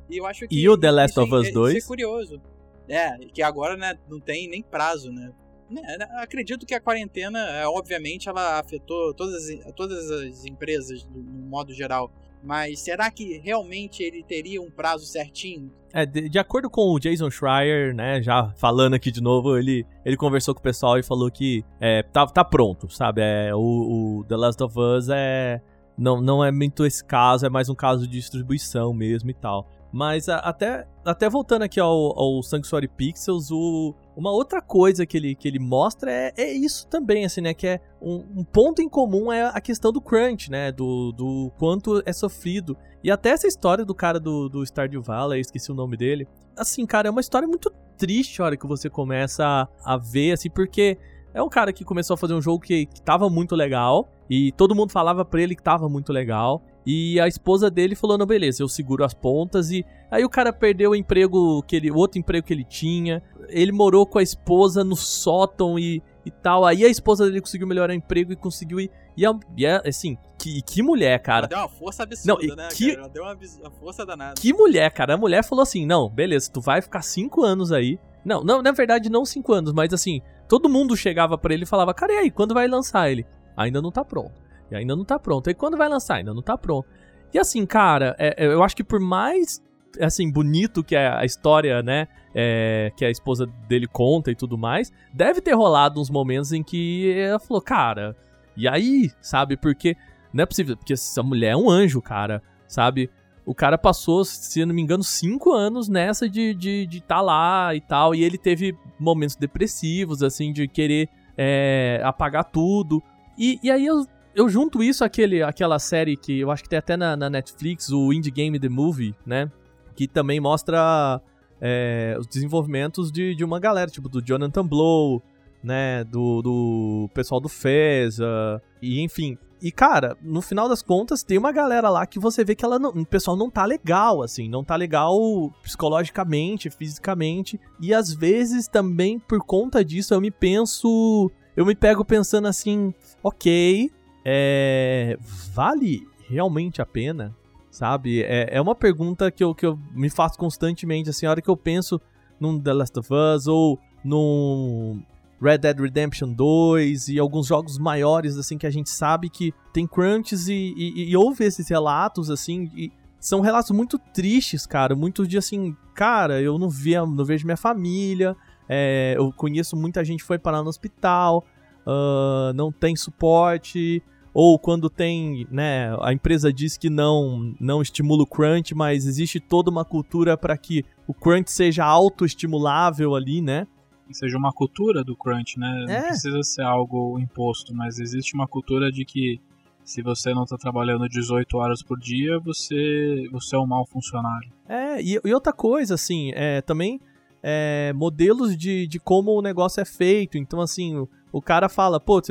E eu acho que E o The Last of Us é, 2? Isso é curioso. É, que agora, né, não tem nem prazo, né? né acredito que a quarentena, é, obviamente, ela afetou todas, todas as empresas no modo geral. Mas será que realmente ele teria um prazo certinho? É, de, de, acordo com o Jason Schreier, né, já falando aqui de novo, ele, ele conversou com o pessoal e falou que é, tá, tá pronto, sabe? É, o, o The Last of Us é. Não, não é muito esse caso, é mais um caso de distribuição mesmo e tal. Mas a, até, até voltando aqui ao, ao Sanctuary Pixels, o, uma outra coisa que ele, que ele mostra é, é isso também, assim, né? Que é um, um, ponto em comum é a questão do crunch, né? Do, do quanto é sofrido. E até essa história do cara do, do Stardew Valley, esqueci o nome dele. Assim, cara, é uma história muito triste a hora que você começa a, a ver, assim, porque é um cara que começou a fazer um jogo que, que tava muito legal. E todo mundo falava pra ele que tava muito legal. E a esposa dele falou: não, beleza, eu seguro as pontas. E aí o cara perdeu o emprego, que ele, o outro emprego que ele tinha. Ele morou com a esposa no sótão e, e tal. Aí a esposa dele conseguiu melhorar o emprego e conseguiu ir. E, a, e a, assim, que, que mulher, cara. Ela deu uma força absurda, não, né? Que, cara? Ela deu uma, uma força danada. Que mulher, cara. A mulher falou assim: não, beleza, tu vai ficar cinco anos aí. Não, não, na verdade, não cinco anos, mas assim, todo mundo chegava para ele e falava, cara, e aí, quando vai lançar ele? Ainda não tá pronto. E ainda não tá pronto. E quando vai lançar? Ainda não tá pronto. E assim, cara, é, é, eu acho que por mais assim, bonito que é a história, né? É, que a esposa dele conta e tudo mais, deve ter rolado uns momentos em que ela falou, cara, e aí, sabe? Porque não é possível, porque essa mulher é um anjo, cara, sabe? O cara passou, se não me engano, cinco anos nessa de de, de tá lá e tal. E ele teve momentos depressivos, assim, de querer é, apagar tudo. E, e aí eu, eu junto isso àquele, àquela série que eu acho que tem até na, na Netflix, o Indie Game The Movie, né? Que também mostra é, os desenvolvimentos de, de uma galera, tipo do Jonathan Blow, né? Do, do pessoal do Fez, uh, e enfim. E, cara, no final das contas, tem uma galera lá que você vê que ela não, o pessoal não tá legal, assim, não tá legal psicologicamente, fisicamente. E às vezes também, por conta disso, eu me penso. Eu me pego pensando assim, ok, é. Vale realmente a pena? Sabe? É, é uma pergunta que eu, que eu me faço constantemente, assim, a hora que eu penso num The Last of Us ou num Red Dead Redemption 2 e alguns jogos maiores, assim, que a gente sabe que tem crunches e, e, e ouve esses relatos, assim, e são relatos muito tristes, cara, muito de assim, cara, eu não, via, não vejo minha família, é, eu conheço muita gente que foi parar no hospital, uh, não tem suporte, ou quando tem, né, a empresa diz que não não estimula o crunch, mas existe toda uma cultura para que o crunch seja autoestimulável ali, né? Seja uma cultura do crunch, né? É. Não precisa ser algo imposto, mas existe uma cultura de que se você não está trabalhando 18 horas por dia, você, você é um mau funcionário. É, e, e outra coisa, assim, é, também é, modelos de, de como o negócio é feito. Então, assim, o, o cara fala, pô,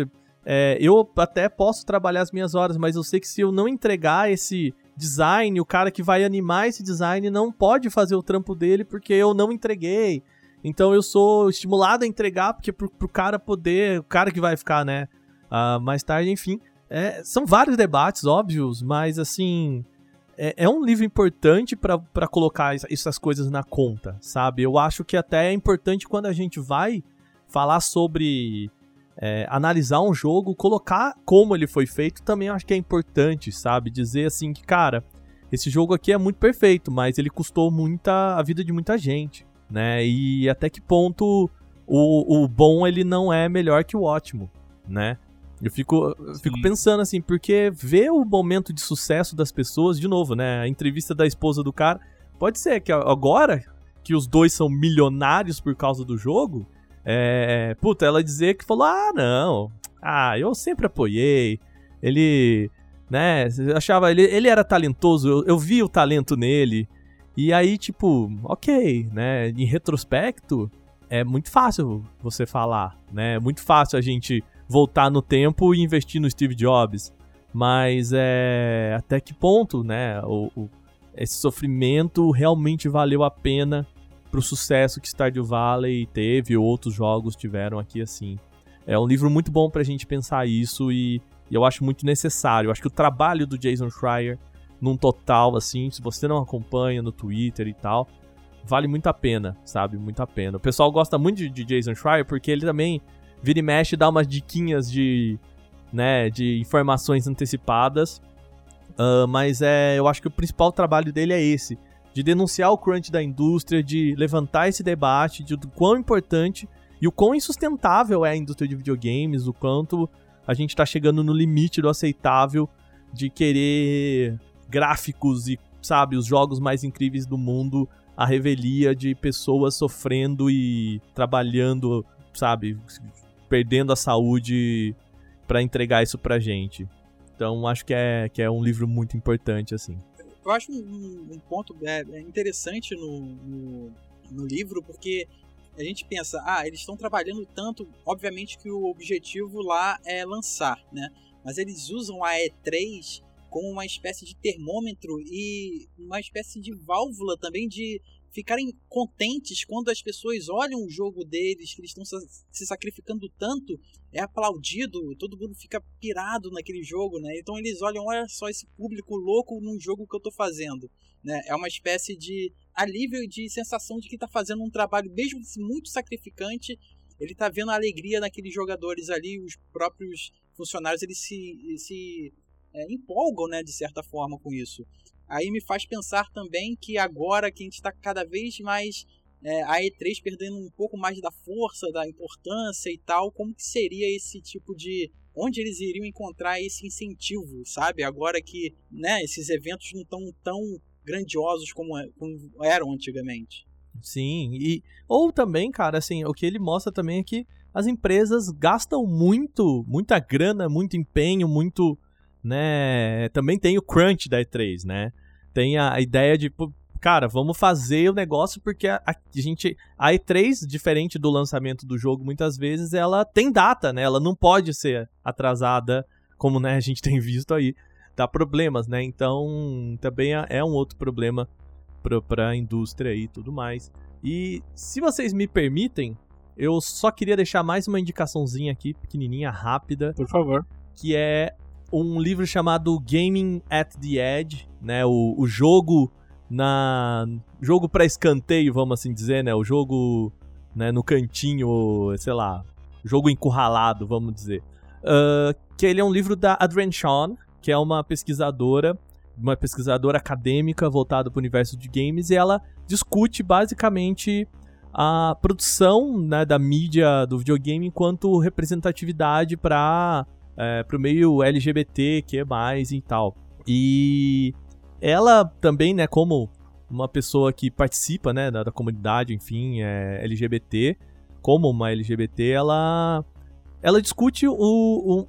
é, eu até posso trabalhar as minhas horas, mas eu sei que se eu não entregar esse design, o cara que vai animar esse design não pode fazer o trampo dele porque eu não entreguei. Então eu sou estimulado a entregar, porque pro, pro cara poder, o cara que vai ficar, né, uh, mais tarde, enfim. É, são vários debates, óbvios, mas assim. É, é um livro importante para colocar essas coisas na conta, sabe? Eu acho que até é importante quando a gente vai falar sobre é, analisar um jogo, colocar como ele foi feito, também acho que é importante, sabe? Dizer assim que, cara, esse jogo aqui é muito perfeito, mas ele custou muita a vida de muita gente né? E até que ponto o, o bom ele não é melhor que o ótimo, né? Eu fico, eu fico pensando assim, porque ver o momento de sucesso das pessoas, de novo, né? A entrevista da esposa do cara, pode ser que agora que os dois são milionários por causa do jogo, é. Puta, ela dizer que falou: ah, não, ah, eu sempre apoiei, ele, né? achava, ele, ele era talentoso, eu, eu vi o talento nele, e aí, tipo, ok, né? Em retrospecto, é muito fácil você falar, né? É muito fácil a gente voltar no tempo e investir no Steve Jobs. Mas é. Até que ponto, né? O, o, esse sofrimento realmente valeu a pena pro sucesso que Stardew Valley teve ou outros jogos tiveram aqui assim. É um livro muito bom pra gente pensar isso e, e eu acho muito necessário. Eu acho que o trabalho do Jason Schreier num total, assim, se você não acompanha no Twitter e tal, vale muito a pena, sabe? Muito a pena. O pessoal gosta muito de, Jason Schreier porque ele também vira e mexe dá umas diquinhas de, né, de informações antecipadas. Uh, mas é, eu acho que o principal trabalho dele é esse, de denunciar o crunch da indústria, de levantar esse debate de quão importante e o quão insustentável é a indústria de videogames, o quanto a gente está chegando no limite do aceitável de querer gráficos e sabe, os jogos mais incríveis do mundo, a revelia de pessoas sofrendo e trabalhando, sabe, perdendo a saúde para entregar isso pra gente. Então acho que é, que é um livro muito importante, assim. Eu acho um, um ponto é, é interessante no, no, no livro, porque a gente pensa, ah, eles estão trabalhando tanto, obviamente que o objetivo lá é lançar, né? Mas eles usam a E3 como uma espécie de termômetro e uma espécie de válvula também de ficarem contentes quando as pessoas olham o jogo deles, que eles estão se sacrificando tanto, é aplaudido, todo mundo fica pirado naquele jogo, né? Então eles olham, olha só esse público louco num jogo que eu estou fazendo, né? É uma espécie de alívio de sensação de que está fazendo um trabalho, mesmo muito sacrificante, ele está vendo a alegria naqueles jogadores ali, os próprios funcionários, eles se, se é, empolgam, né, de certa forma com isso aí me faz pensar também que agora que a gente está cada vez mais é, a E3 perdendo um pouco mais da força, da importância e tal, como que seria esse tipo de onde eles iriam encontrar esse incentivo, sabe? Agora que, né, esses eventos não estão tão grandiosos como, é, como eram antigamente. Sim, e ou também, cara, assim, o que ele mostra também é que as empresas gastam muito, muita grana, muito empenho, muito, né, também tem o crunch da E3, né? tem a ideia de, cara, vamos fazer o negócio porque a, a, gente. A E3, diferente do lançamento do jogo, muitas vezes, ela tem data, né? Ela não pode ser atrasada, como né, a gente tem visto aí. Dá problemas, né? Então, também é, é um outro problema para a indústria e tudo mais. E se vocês me permitem, eu só queria deixar mais uma indicaçãozinha aqui, pequenininha, rápida. Por favor. Que é um livro chamado Gaming at the Edge, né? O, o jogo na jogo para escanteio, vamos assim dizer, né? O jogo né, no cantinho, sei lá, jogo encurralado, vamos dizer. Uh, que ele é um livro da Adrienne Shawn, que é uma pesquisadora, uma pesquisadora acadêmica voltada para o universo de games, e ela discute basicamente a produção né, da mídia do videogame enquanto representatividade para é, pro meio LGBT, que é mais e tal. E ela também, né, como uma pessoa que participa, né, da, da comunidade, enfim, é, LGBT, como uma LGBT, ela ela discute o,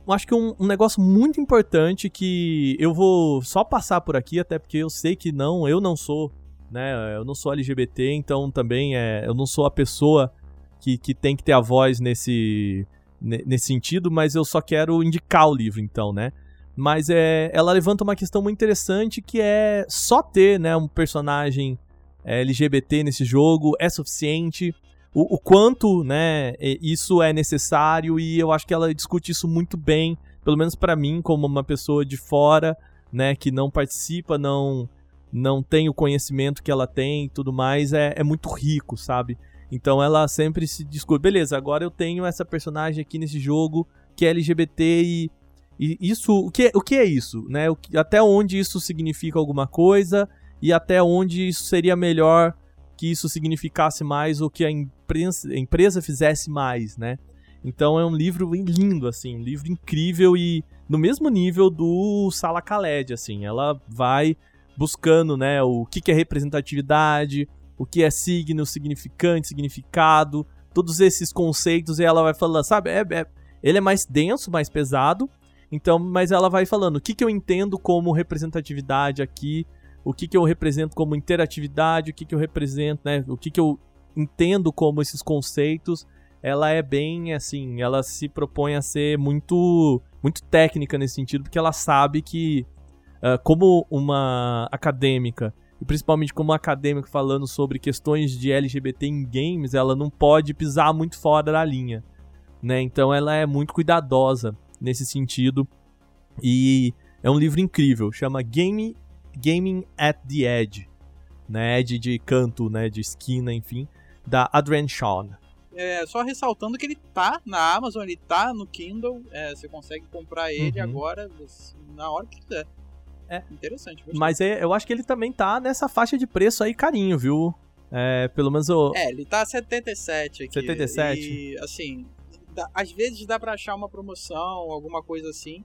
o acho que um, um, negócio muito importante que eu vou só passar por aqui, até porque eu sei que não, eu não sou, né, eu não sou LGBT, então também é, eu não sou a pessoa que, que tem que ter a voz nesse nesse sentido, mas eu só quero indicar o livro, então, né? Mas é, ela levanta uma questão muito interessante que é só ter né, um personagem é, LGBT nesse jogo é suficiente. O, o, quanto né, isso é necessário e eu acho que ela discute isso muito bem, pelo menos para mim, como uma pessoa de fora, né, que não participa, não não tem o conhecimento que ela tem e tudo mais, é, é muito rico, sabe? Então ela sempre se discute, beleza, agora eu tenho essa personagem aqui nesse jogo que é LGBT e, e isso, o que, o que é isso, né? O até onde isso significa alguma coisa e até onde isso seria melhor que isso significasse mais ou que a empresa, a empresa fizesse mais, né? Então é um livro lindo, assim, um livro incrível e no mesmo nível do Sala Khaled, assim, ela vai buscando, né, o que, que é representatividade, o que é signo, significante, significado, todos esses conceitos e ela vai falando, sabe? É, é, ele é mais denso, mais pesado, então, mas ela vai falando o que, que eu entendo como representatividade aqui, o que, que eu represento como interatividade, o que, que eu represento, né? O que, que eu entendo como esses conceitos. Ela é bem assim, ela se propõe a ser muito, muito técnica nesse sentido, porque ela sabe que, uh, como uma acadêmica e principalmente como acadêmico falando sobre questões de LGBT em games, ela não pode pisar muito fora da linha, né? Então ela é muito cuidadosa nesse sentido e é um livro incrível, chama Game, Gaming at the Edge, né? Edge de canto, né? De esquina, enfim, da Adrienne Shawn. É, só ressaltando que ele tá na Amazon, ele tá no Kindle, é, você consegue comprar ele uhum. agora na hora que quiser. É. Interessante. Gostei. Mas é, eu acho que ele também tá nessa faixa de preço aí carinho, viu? É, pelo menos o... É, ele tá 77 aqui. 77? E, assim, dá, às vezes dá pra achar uma promoção, alguma coisa assim.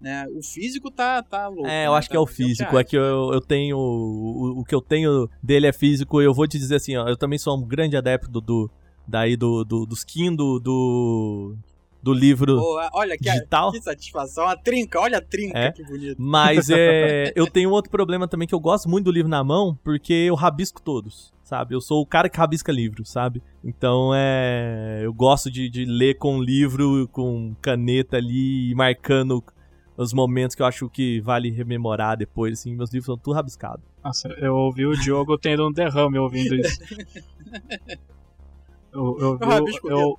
né? O físico tá, tá louco. É, eu né? acho que Tá é o R$ 10 físico. É que eu, eu tenho. O, o que eu tenho dele é físico. Eu vou te dizer assim, ó. Eu também sou um grande adepto do. do daí do, do, dos Kindle, do. Do livro Pô, olha que, digital. que satisfação. A trinca, olha a trinca, É. que bonito. Mas é, eu tenho outro problema também que eu gosto muito do livro na mão, porque eu rabisco todos, sabe? Eu sou o cara que rabisca livro, sabe? Então é, eu gosto de, de ler com livro, com caneta ali, marcando os momentos que eu acho que vale rememorar depois, assim, meus livros são tudo rabiscados. Nossa, eu ouvi o Diogo tendo um derrame ouvindo isso. Eu, eu, Eu rabisco eu,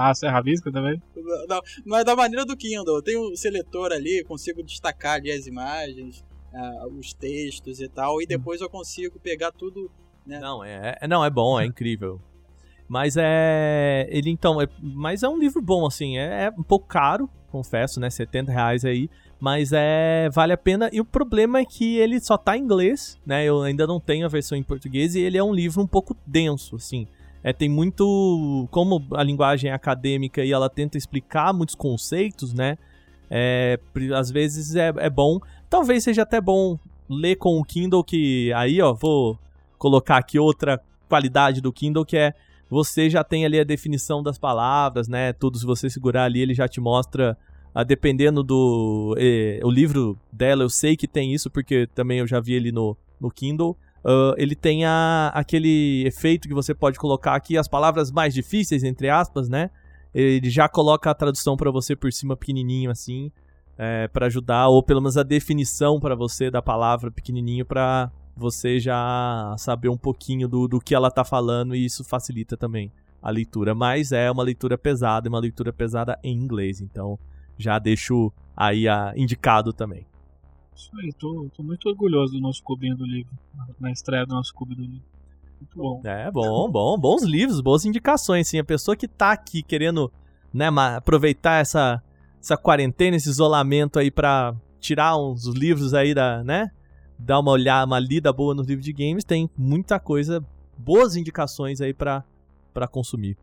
Ah, você rabisca também? Não, mas da maneira do Kindle. Tem um seletor ali, consigo destacar ali as imagens, ah, os textos e tal, e depois eu consigo pegar tudo. Né? Não, é, é- não, é bom, é incrível. Mas é. Ele então. É, mas é um livro bom, assim. É, é um pouco caro, confesso, né? 70 reais aí. Mas é. Vale a pena. E o problema é que ele só tá em inglês, né? Eu ainda não tenho a versão em português. E ele é um livro um pouco denso, assim. É, tem muito. Como a linguagem é acadêmica e ela tenta explicar muitos conceitos, né? É, às vezes é, é bom. Talvez seja até bom ler com o Kindle, que aí, ó, vou colocar aqui outra qualidade do Kindle, que é você já tem ali a definição das palavras, né? Tudo, se você segurar ali, ele já te mostra, a dependendo do. eh, o livro dela, eu sei que tem isso, porque também eu já vi ele no, no Kindle. Ah, ele tem a, aquele efeito que você pode colocar aqui, as palavras mais difíceis, entre aspas, né? Ele já coloca a tradução pra você por cima pequenininho assim, é, para ajudar, ou pelo menos a definição pra você da palavra pequenininho pra você já saber um pouquinho do, do que ela tá falando e isso facilita também a leitura. Mas é uma leitura pesada, uma leitura pesada em inglês, então já deixo aí a, indicado também. Isso aí, tô, tô muito orgulhoso do nosso cubinho do livro. Na estreia do nosso clube do livro. Muito bom. É, bom, bom, bons livros, boas indicações, sim. A pessoa que tá aqui querendo, né, aproveitar essa, essa quarentena, esse isolamento aí pra tirar uns livros aí da, né, dar uma olhada, uma lida boa nos livros de games, tem muita coisa, boas indicações aí pra consumir.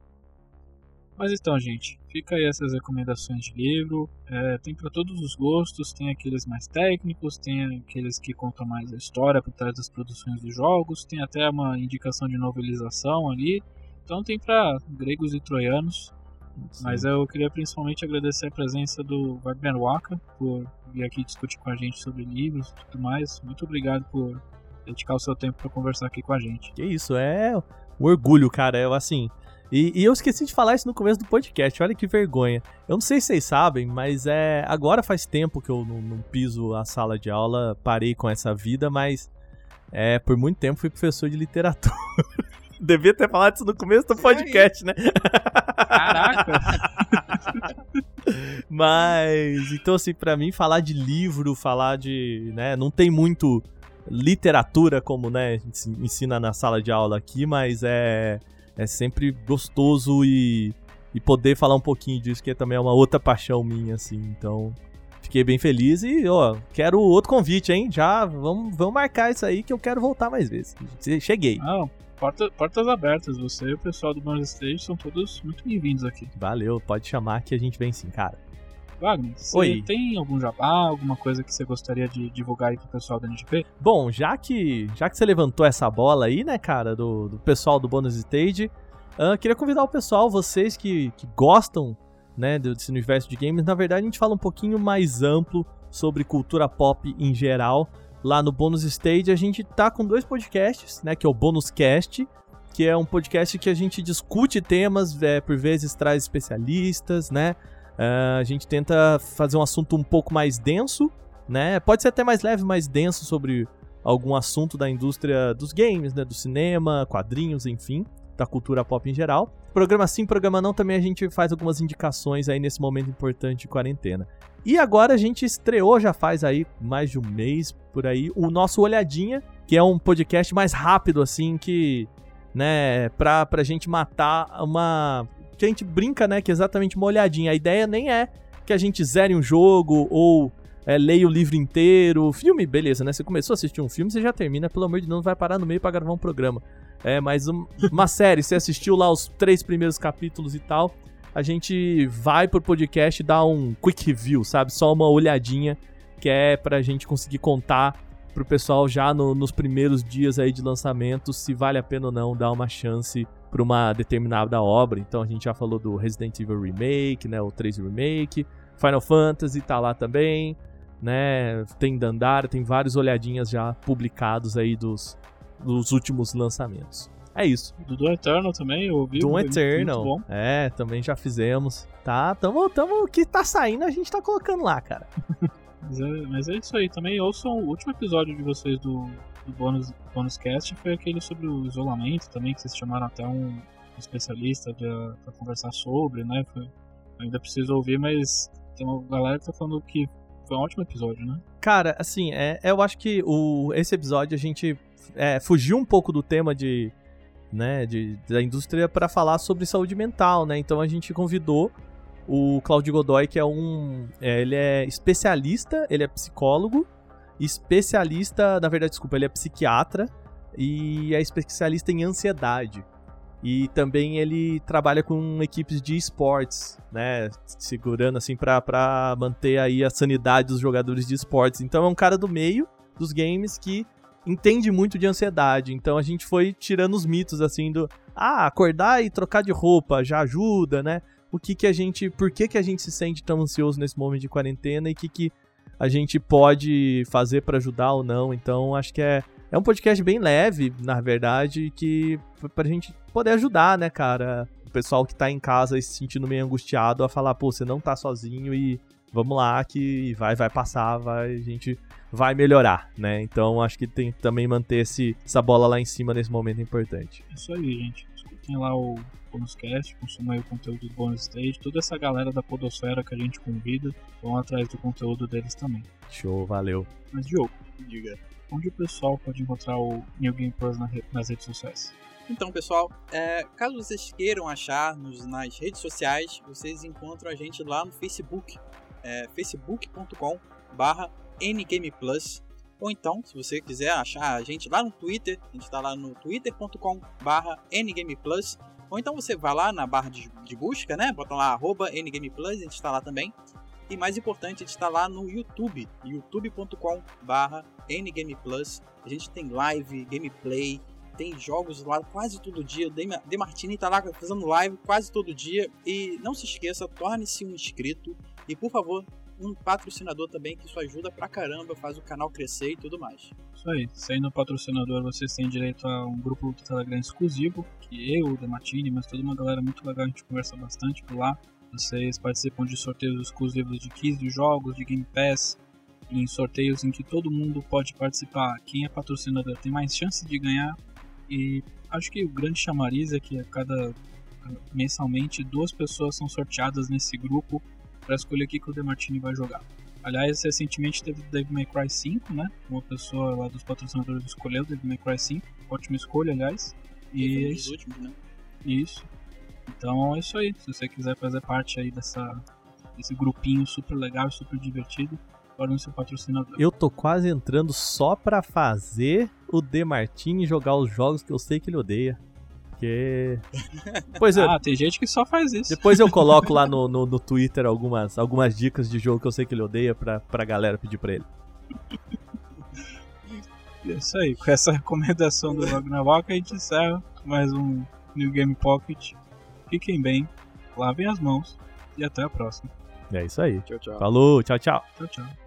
Mas então, gente, fica aí essas recomendações de livro. É, tem para todos os gostos, tem aqueles mais técnicos, tem aqueles que contam mais a história por trás das produções dos jogos, tem até uma indicação de novelização ali. Então tem para gregos e troianos. Mas eu queria principalmente agradecer a presença do Wagner Waka por vir aqui discutir com a gente sobre livros e tudo mais. Muito obrigado por dedicar o seu tempo para conversar aqui com a gente. Que isso, é um orgulho, cara. Eu, assim. E, e eu esqueci de falar isso no começo do podcast, olha que vergonha. Eu não sei se vocês sabem, mas é. Agora faz tempo que eu não, não piso a sala de aula, parei com essa vida, mas. É, por muito tempo fui professor de literatura. Devia ter falado isso no começo do podcast, né? Caraca! Mas, então assim, pra mim falar de livro, falar de, né, não tem muito literatura como, né, ens- ensina na sala de aula aqui, mas é é sempre gostoso e e poder falar um pouquinho disso, que também é uma outra paixão minha assim. Então, fiquei bem feliz e, ó, quero outro convite, hein? Já vamos vamos marcar isso aí que eu quero voltar mais vezes. Cheguei. Não, porta- portas abertas. Você e o pessoal do Bonus Stage são todos muito bem-vindos aqui. Valeu, pode chamar que a gente vem sim, cara. Wagner, você Oi. tem algum jabá, alguma coisa que você gostaria de divulgar aí pro pessoal da NGP? Bom, já que já que você levantou essa bola aí, né, cara, do, do pessoal do Bonus Stage, ah, queria convidar o pessoal, vocês que, que gostam, né, desse universo de games. Na verdade, a gente fala um pouquinho mais amplo sobre cultura pop em geral. Lá no Bonus Stage, a gente tá com dois podcasts, né, que é o Bonus Cast, que é um podcast que a gente discute temas, é, por vezes traz especialistas, né? Ah, a gente tenta fazer um assunto um pouco mais denso, né? Pode ser até mais leve, mais denso sobre algum assunto da indústria dos games, né? Do cinema, quadrinhos, enfim, da cultura pop em geral. Programa sim, programa não, também a gente faz algumas indicações aí nesse momento importante de quarentena. E agora a gente estreou, já faz aí mais de um mês por aí, o nosso Olhadinha, que é um podcast mais rápido, assim, que, né, pra, pra gente matar uma. Que a gente brinca, né, que é exatamente uma olhadinha. A ideia nem é que a gente zere um jogo ou é, leia o livro inteiro. Filme, beleza, né? Você começou a assistir um filme, você já termina, pelo amor de Deus, não vai parar no meio pra gravar um programa. É, mas um- uma série, você assistiu lá os três primeiros capítulos e tal. a gente vai pro podcast dar um quick review, sabe? Só uma olhadinha que é pra gente conseguir contar pro pessoal já no, nos primeiros dias aí de lançamento se vale a pena ou não dar uma chance para uma determinada obra. Então a gente já falou do Resident Evil Remake, né, o 3 Remake, Final Fantasy tá lá também, né? Tem Dandara, tem vários olhadinhas já publicados aí dos, dos últimos lançamentos. É isso. Do Doom Eternal também, eu ouvi. Doom Eternal. É, também já fizemos. Tá, tamo, tamo, que tá saindo a gente tá colocando lá, cara. Mas é, mas é isso aí. Também ouçam o último episódio de vocês do, do bônus, bônus cast foi aquele sobre o isolamento também, que vocês chamaram até um especialista para conversar sobre, né? Foi, ainda preciso ouvir, mas tem uma galera que tá falando que foi um ótimo episódio, né? Cara, assim, é, eu acho que o, esse episódio a gente é, fugiu um pouco do tema de, né, de, da indústria para falar sobre saúde mental, né? Então a gente convidou o Claudio Godoy, que é um. É, ele é especialista, ele é psicólogo, especialista, na verdade, desculpa, ele é psiquiatra e é especialista em ansiedade. E também ele trabalha com equipes de esportes, né? Segurando assim para manter aí a sanidade dos jogadores de esportes. Então é um cara do meio dos games que entende muito de ansiedade. Então a gente foi tirando os mitos assim do ah, acordar e trocar de roupa já ajuda, né? O que que a gente, por que que a gente se sente tão ansioso nesse momento de quarentena e o que que a gente pode fazer para ajudar ou não. Então, acho que é é um podcast bem leve, na verdade, que pra gente poder ajudar, né, cara? O pessoal que tá em casa e se sentindo meio angustiado a falar, pô, você não tá sozinho e vamos lá que vai vai passar, vai a gente vai melhorar, né? Então acho que tem que também manter esse, essa bola lá em cima nesse momento importante. Isso aí, gente. Escutem lá o Bonuscast, consumam aí o conteúdo do Bonus Stage, toda essa galera da Podosfera que a gente convida, vão atrás do conteúdo deles também. Show, valeu. Mas Diogo, diga, onde o pessoal pode encontrar o New Game Plus nas redes sociais? Então, pessoal, é, caso vocês queiram achar nos, nas redes sociais, vocês encontram a gente lá no Facebook, é, facebook.com barra ngameplus ou então, se você quiser achar a gente lá no Twitter, a gente está lá no twitter.com barra ngameplus ou então você vai lá na barra de, de busca, né? Bota lá arroba ngameplus, a gente está lá também. E mais importante, a gente está lá no YouTube, youtube.com barra ngameplus. A gente tem live, gameplay, tem jogos lá quase todo dia. De Martini está lá fazendo live quase todo dia. E não se esqueça, torne-se um inscrito. E por favor, um patrocinador também, que isso ajuda pra caramba, faz o canal crescer e tudo mais. Isso aí, sendo patrocinador, vocês têm direito a um grupo do Telegram exclusivo, que eu, o Dematini, mas toda uma galera muito legal, a gente conversa bastante por lá. Vocês participam de sorteios exclusivos de keys de jogos, de Game Pass, em sorteios em que todo mundo pode participar. Quem é patrocinador tem mais chance de ganhar. E acho que o grande chamariz é que a cada mensalmente duas pessoas são sorteadas nesse grupo para escolher o que, que o Demartini vai jogar. Aliás, recentemente teve o Devil May Cry 5, né? Uma pessoa lá dos patrocinadores escolheu o Devil May Cry 5. Ótima escolha, aliás. E é isso. Últimos, né? Isso. Então é isso aí. Se você quiser fazer parte aí dessa, desse grupinho super legal e super divertido, torne seu patrocinador. Eu tô quase entrando só pra fazer o Demartini jogar os jogos que eu sei que ele odeia. Porque. Pois é. ah, tem gente que só faz isso. Depois eu coloco lá no, no, no, Twitter algumas, algumas dicas de jogo que eu sei que ele odeia pra, pra galera pedir pra ele. É isso aí, com essa recomendação do Ragnarok a gente encerra mais um New Game Pocket. Fiquem bem, lavem as mãos e até a próxima. É isso aí. Tchau, tchau. Falou, tchau, tchau. Tchau, tchau.